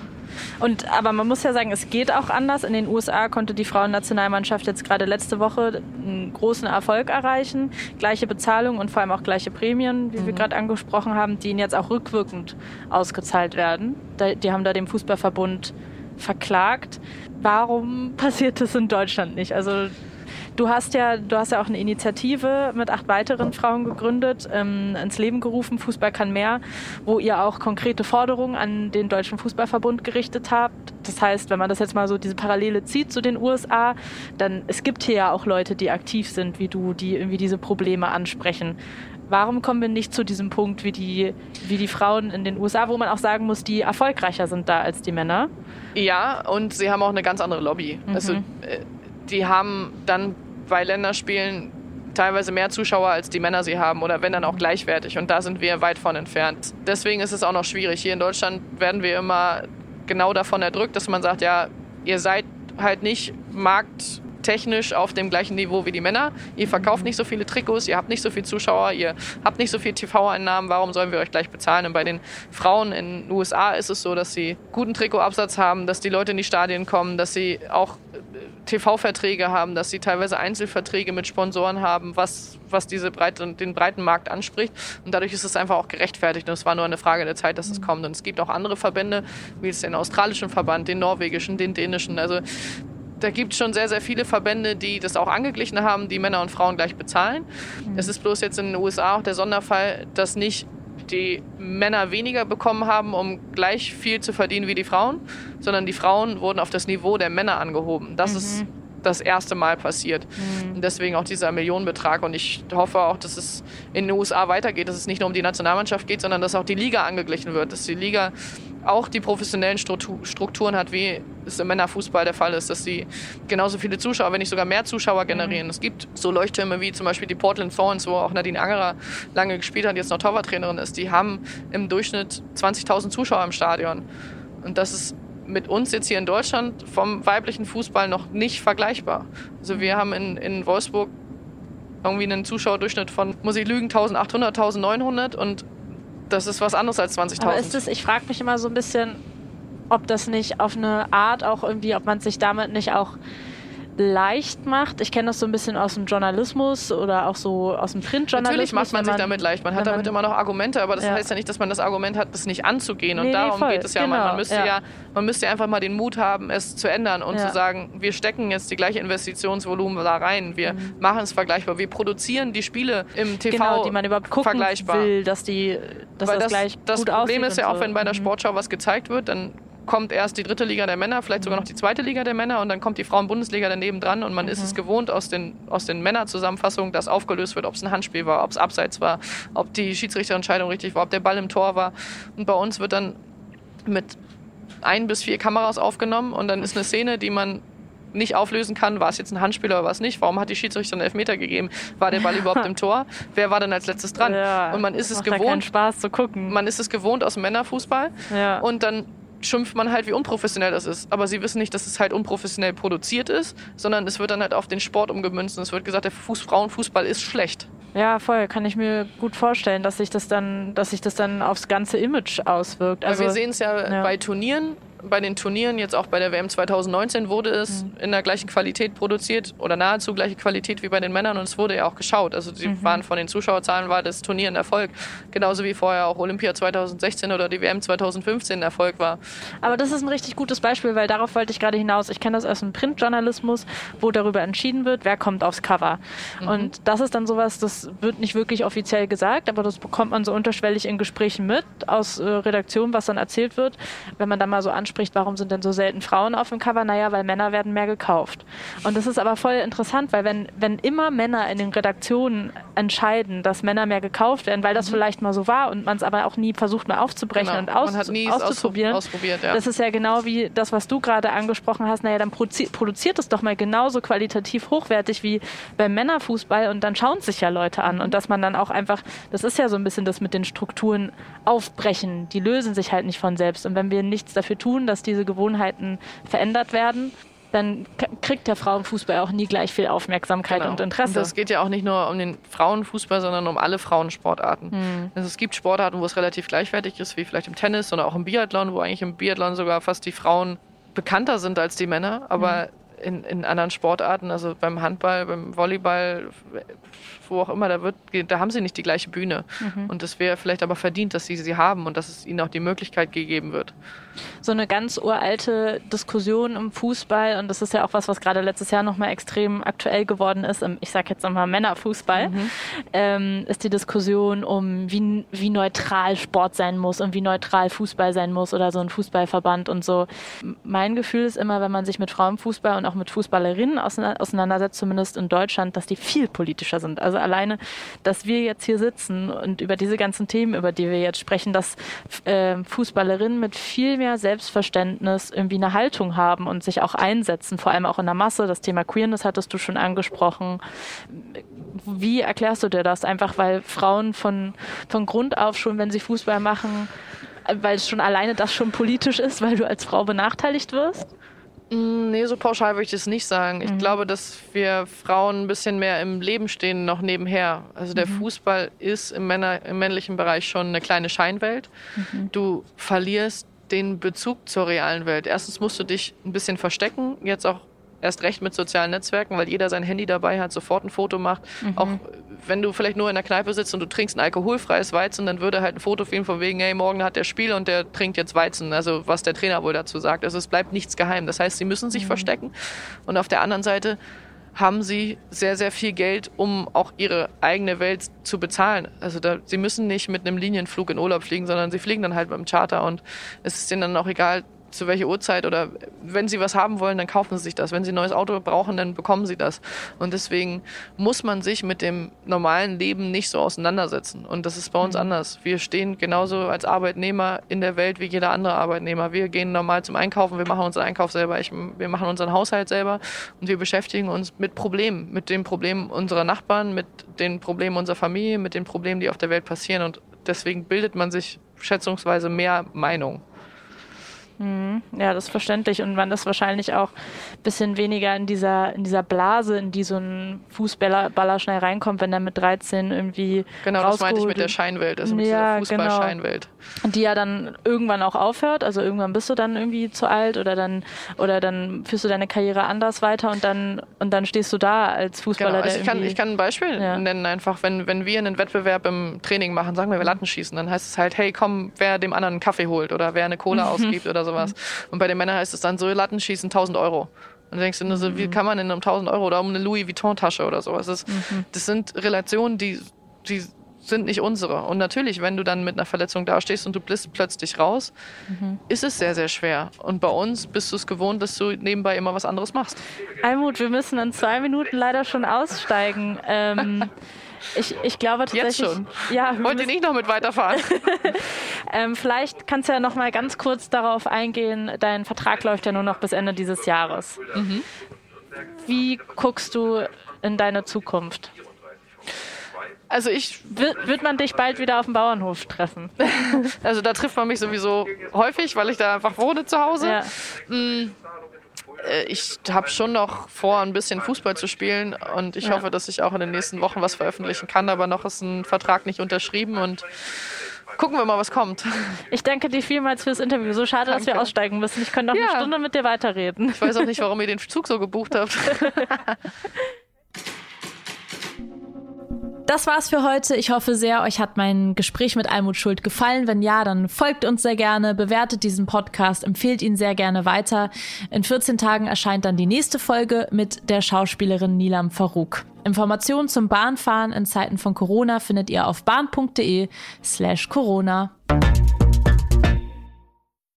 Und, aber man muss ja sagen, es geht auch anders. In den USA konnte die Frauennationalmannschaft jetzt gerade letzte Woche einen großen Erfolg erreichen. Gleiche Bezahlung und vor allem auch gleiche Prämien, wie mhm. wir gerade angesprochen haben, die ihnen jetzt auch rückwirkend ausgezahlt werden. Die haben da dem Fußballverbund verklagt. Warum passiert das in Deutschland nicht? Also Du hast ja, du hast ja auch eine Initiative mit acht weiteren Frauen gegründet, ähm, ins Leben gerufen, Fußball kann mehr, wo ihr auch konkrete Forderungen an den Deutschen Fußballverbund gerichtet habt. Das heißt, wenn man das jetzt mal so diese Parallele zieht zu den USA, dann es gibt hier ja auch Leute, die aktiv sind wie du, die irgendwie diese Probleme ansprechen. Warum kommen wir nicht zu diesem Punkt wie die, wie die Frauen in den USA, wo man auch sagen muss, die erfolgreicher sind da als die Männer? Ja, und sie haben auch eine ganz andere Lobby. Mhm. Also die haben dann bei Länderspielen teilweise mehr Zuschauer, als die Männer sie haben oder wenn dann auch gleichwertig. Und da sind wir weit von entfernt. Deswegen ist es auch noch schwierig. Hier in Deutschland werden wir immer genau davon erdrückt, dass man sagt, ja, ihr seid halt nicht Markt technisch auf dem gleichen Niveau wie die Männer. Ihr verkauft nicht so viele Trikots, ihr habt nicht so viele Zuschauer, ihr habt nicht so viele TV-Einnahmen, warum sollen wir euch gleich bezahlen? Und bei den Frauen in den USA ist es so, dass sie guten Trikotabsatz haben, dass die Leute in die Stadien kommen, dass sie auch TV-Verträge haben, dass sie teilweise Einzelverträge mit Sponsoren haben, was, was diese Breite, den breiten Markt anspricht. Und dadurch ist es einfach auch gerechtfertigt. Und es war nur eine Frage der Zeit, dass es kommt. Und es gibt auch andere Verbände, wie es den australischen Verband, den norwegischen, den dänischen. Also da gibt es schon sehr, sehr viele Verbände, die das auch angeglichen haben, die Männer und Frauen gleich bezahlen. Mhm. Es ist bloß jetzt in den USA auch der Sonderfall, dass nicht die Männer weniger bekommen haben, um gleich viel zu verdienen wie die Frauen, sondern die Frauen wurden auf das Niveau der Männer angehoben. Das mhm. ist das erste Mal passiert. Mhm. Und deswegen auch dieser Millionenbetrag. Und ich hoffe auch, dass es in den USA weitergeht, dass es nicht nur um die Nationalmannschaft geht, sondern dass auch die Liga angeglichen wird, dass die Liga auch die professionellen Strukturen hat, wie es im Männerfußball der Fall ist, dass sie genauso viele Zuschauer, wenn nicht sogar mehr Zuschauer generieren. Mhm. Es gibt so Leuchttürme wie zum Beispiel die Portland Thorns, wo auch Nadine Angerer lange gespielt hat, jetzt noch Torwarttrainerin ist. Die haben im Durchschnitt 20.000 Zuschauer im Stadion. Und das ist mit uns jetzt hier in Deutschland vom weiblichen Fußball noch nicht vergleichbar. Also wir haben in, in Wolfsburg irgendwie einen Zuschauerdurchschnitt von, muss ich lügen, 1800, 1900 und das ist was anderes als 20.000. Aber ist das, ich frage mich immer so ein bisschen, ob das nicht auf eine Art auch irgendwie, ob man sich damit nicht auch leicht macht. Ich kenne das so ein bisschen aus dem Journalismus oder auch so aus dem Printjournalismus. Natürlich macht man sich damit leicht. Man hat damit immer noch Argumente, aber das ja. heißt ja nicht, dass man das Argument hat, das nicht anzugehen. Nee, und darum nee, geht es ja. Genau. Man, man, müsste ja. ja. man müsste einfach mal den Mut haben, es zu ändern und zu sagen, wir stecken jetzt die gleiche Investitionsvolumen da rein. Wir mhm. machen es vergleichbar. Wir produzieren die Spiele im TV genau, die man überhaupt gucken vergleichbar. will, dass die dass Weil das, das gleich das gut Problem ist ja so. auch, wenn bei der mhm. Sportschau was gezeigt wird, dann kommt erst die dritte Liga der Männer, vielleicht sogar noch die zweite Liga der Männer und dann kommt die Frauen-Bundesliga daneben dran und man mhm. ist es gewohnt aus den, aus den Männerzusammenfassungen, dass aufgelöst wird, ob es ein Handspiel war, ob es abseits war, ob die Schiedsrichterentscheidung richtig war, ob der Ball im Tor war. Und bei uns wird dann mit ein bis vier Kameras aufgenommen und dann ist eine Szene, die man nicht auflösen kann, war es jetzt ein Handspiel oder was nicht, warum hat die Schiedsrichter einen Elfmeter gegeben, war der Ball [LAUGHS] überhaupt im Tor, wer war dann als letztes dran? Ja, und man ist es gewohnt, Spaß zu gucken. Man ist es gewohnt aus dem Männerfußball ja. und dann schimpft man halt, wie unprofessionell das ist. Aber sie wissen nicht, dass es halt unprofessionell produziert ist, sondern es wird dann halt auf den Sport umgemünzt und es wird gesagt, der Fuß Frauenfußball ist schlecht. Ja, voll. Kann ich mir gut vorstellen, dass sich das dann, dass sich das dann aufs ganze Image auswirkt. Also, Weil wir sehen es ja, ja, bei Turnieren bei den Turnieren, jetzt auch bei der WM 2019, wurde es mhm. in der gleichen Qualität produziert oder nahezu gleiche Qualität wie bei den Männern und es wurde ja auch geschaut. Also sie mhm. waren von den Zuschauerzahlen war das Turnier ein Erfolg, genauso wie vorher auch Olympia 2016 oder die WM 2015 ein Erfolg war. Aber das ist ein richtig gutes Beispiel, weil darauf wollte ich gerade hinaus. Ich kenne das aus dem Printjournalismus, wo darüber entschieden wird, wer kommt aufs Cover. Mhm. Und das ist dann sowas, das wird nicht wirklich offiziell gesagt, aber das bekommt man so unterschwellig in Gesprächen mit aus äh, Redaktionen, was dann erzählt wird. Wenn man dann mal so anspricht, warum sind denn so selten Frauen auf dem Cover? Naja, weil Männer werden mehr gekauft. Und das ist aber voll interessant, weil wenn, wenn immer Männer in den Redaktionen entscheiden, dass Männer mehr gekauft werden, weil das mhm. vielleicht mal so war und man es aber auch nie versucht mal aufzubrechen genau. und aus, auszuprobieren. Ausprobiert, ja. Das ist ja genau wie das, was du gerade angesprochen hast. Naja, dann produziert es doch mal genauso qualitativ hochwertig wie beim Männerfußball und dann schauen sich ja Leute an. Und dass man dann auch einfach, das ist ja so ein bisschen das mit den Strukturen aufbrechen. Die lösen sich halt nicht von selbst. Und wenn wir nichts dafür tun, dass diese Gewohnheiten verändert werden, dann kriegt der Frauenfußball auch nie gleich viel Aufmerksamkeit genau. und Interesse. Und das geht ja auch nicht nur um den Frauenfußball, sondern um alle Frauensportarten. Hm. Also es gibt Sportarten, wo es relativ gleichwertig ist, wie vielleicht im Tennis oder auch im Biathlon, wo eigentlich im Biathlon sogar fast die Frauen bekannter sind als die Männer. Aber hm. in, in anderen Sportarten, also beim Handball, beim Volleyball, wo auch immer, da, wird, da haben sie nicht die gleiche Bühne. Mhm. Und es wäre vielleicht aber verdient, dass sie sie haben und dass es ihnen auch die Möglichkeit gegeben wird. So eine ganz uralte Diskussion im Fußball, und das ist ja auch was, was gerade letztes Jahr nochmal extrem aktuell geworden ist, im, ich sage jetzt nochmal Männerfußball, mhm. ähm, ist die Diskussion um, wie, wie neutral Sport sein muss und wie neutral Fußball sein muss oder so ein Fußballverband und so. Mein Gefühl ist immer, wenn man sich mit Frauenfußball und auch mit Fußballerinnen auseinandersetzt, zumindest in Deutschland, dass die viel politischer sind. Also alleine, dass wir jetzt hier sitzen und über diese ganzen Themen, über die wir jetzt sprechen, dass äh, Fußballerinnen mit viel mehr Selbstverständnis irgendwie eine Haltung haben und sich auch einsetzen, vor allem auch in der Masse. Das Thema Queerness hattest du schon angesprochen. Wie erklärst du dir das? Einfach weil Frauen von, von Grund auf schon, wenn sie Fußball machen, weil es schon alleine das schon politisch ist, weil du als Frau benachteiligt wirst? Mm, nee, so pauschal würde ich das nicht sagen. Ich mhm. glaube, dass wir Frauen ein bisschen mehr im Leben stehen, noch nebenher. Also der mhm. Fußball ist im, Männer, im männlichen Bereich schon eine kleine Scheinwelt. Mhm. Du verlierst den Bezug zur realen Welt. Erstens musst du dich ein bisschen verstecken, jetzt auch erst recht mit sozialen Netzwerken, weil jeder sein Handy dabei hat, sofort ein Foto macht. Mhm. Auch wenn du vielleicht nur in der Kneipe sitzt und du trinkst ein alkoholfreies Weizen, dann würde halt ein Foto filmen von wegen, hey, morgen hat der Spiel und der trinkt jetzt Weizen. Also was der Trainer wohl dazu sagt. Also es bleibt nichts geheim. Das heißt, sie müssen sich mhm. verstecken. Und auf der anderen Seite haben sie sehr, sehr viel Geld, um auch ihre eigene Welt zu bezahlen. Also da, sie müssen nicht mit einem Linienflug in Urlaub fliegen, sondern sie fliegen dann halt mit dem Charter und es ist denen dann auch egal, zu welcher Uhrzeit oder wenn sie was haben wollen, dann kaufen sie sich das. Wenn sie ein neues Auto brauchen, dann bekommen sie das. Und deswegen muss man sich mit dem normalen Leben nicht so auseinandersetzen. Und das ist bei uns mhm. anders. Wir stehen genauso als Arbeitnehmer in der Welt wie jeder andere Arbeitnehmer. Wir gehen normal zum Einkaufen, wir machen unseren Einkauf selber, ich, wir machen unseren Haushalt selber und wir beschäftigen uns mit Problemen, mit den Problemen unserer Nachbarn, mit den Problemen unserer Familie, mit den Problemen, die auf der Welt passieren. Und deswegen bildet man sich schätzungsweise mehr Meinung. Mhm. Ja, das ist verständlich. Und man ist wahrscheinlich auch ein bisschen weniger in dieser, in dieser Blase, in die so ein Fußballer schnell reinkommt, wenn er mit 13 irgendwie. Genau, das meinte ich mit der Scheinwelt, also mit ja, dieser genau. Fußball-Scheinwelt. Genau. Und die ja dann irgendwann auch aufhört. Also irgendwann bist du dann irgendwie zu alt oder dann, oder dann führst du deine Karriere anders weiter und dann, und dann stehst du da als Fußballer. Genau. Also ich, kann, ich kann ein Beispiel ja. nennen, einfach, wenn, wenn wir einen Wettbewerb im Training machen, sagen wir, wir Latten schießen, dann heißt es halt, hey, komm, wer dem anderen einen Kaffee holt oder wer eine Cola [LAUGHS] ausgibt oder so sowas. Und bei den Männern heißt es dann so, Lattenschießen 1000 Euro. Und du denkst du nur so, wie mhm. kann man in einem 1000 Euro oder um eine Louis Vuitton-Tasche oder sowas? Das, mhm. das sind Relationen, die, die sind nicht unsere. Und natürlich, wenn du dann mit einer Verletzung dastehst und du bist plötzlich raus, mhm. ist es sehr, sehr schwer. Und bei uns bist du es gewohnt, dass du nebenbei immer was anderes machst. Almut, wir müssen in zwei Minuten leider schon aussteigen. Ähm, [LAUGHS] Ich, ich glaube tatsächlich. Jetzt schon. Ja, Wollt ihr nicht noch mit weiterfahren? [LAUGHS] ähm, vielleicht kannst du ja noch mal ganz kurz darauf eingehen. Dein Vertrag läuft ja nur noch bis Ende dieses Jahres. Mhm. Wie guckst du in deine Zukunft? Also ich wird, wird man dich bald wieder auf dem Bauernhof treffen? [LAUGHS] also da trifft man mich sowieso häufig, weil ich da einfach wohne zu Hause. Ja. Äh, ich habe schon noch vor, ein bisschen Fußball zu spielen und ich ja. hoffe, dass ich auch in den nächsten Wochen was veröffentlichen kann, aber noch ist ein Vertrag nicht unterschrieben und gucken wir mal, was kommt. Ich danke dir vielmals fürs Interview. So schade, danke. dass wir aussteigen müssen. Ich könnte noch ja. eine Stunde mit dir weiterreden. Ich weiß auch nicht, warum ihr den Zug so gebucht habt. [LAUGHS] Das war's für heute. Ich hoffe sehr, euch hat mein Gespräch mit Almut Schuld gefallen. Wenn ja, dann folgt uns sehr gerne, bewertet diesen Podcast, empfehlt ihn sehr gerne weiter. In 14 Tagen erscheint dann die nächste Folge mit der Schauspielerin Nilam Farouk. Informationen zum Bahnfahren in Zeiten von Corona findet ihr auf bahn.de slash Corona.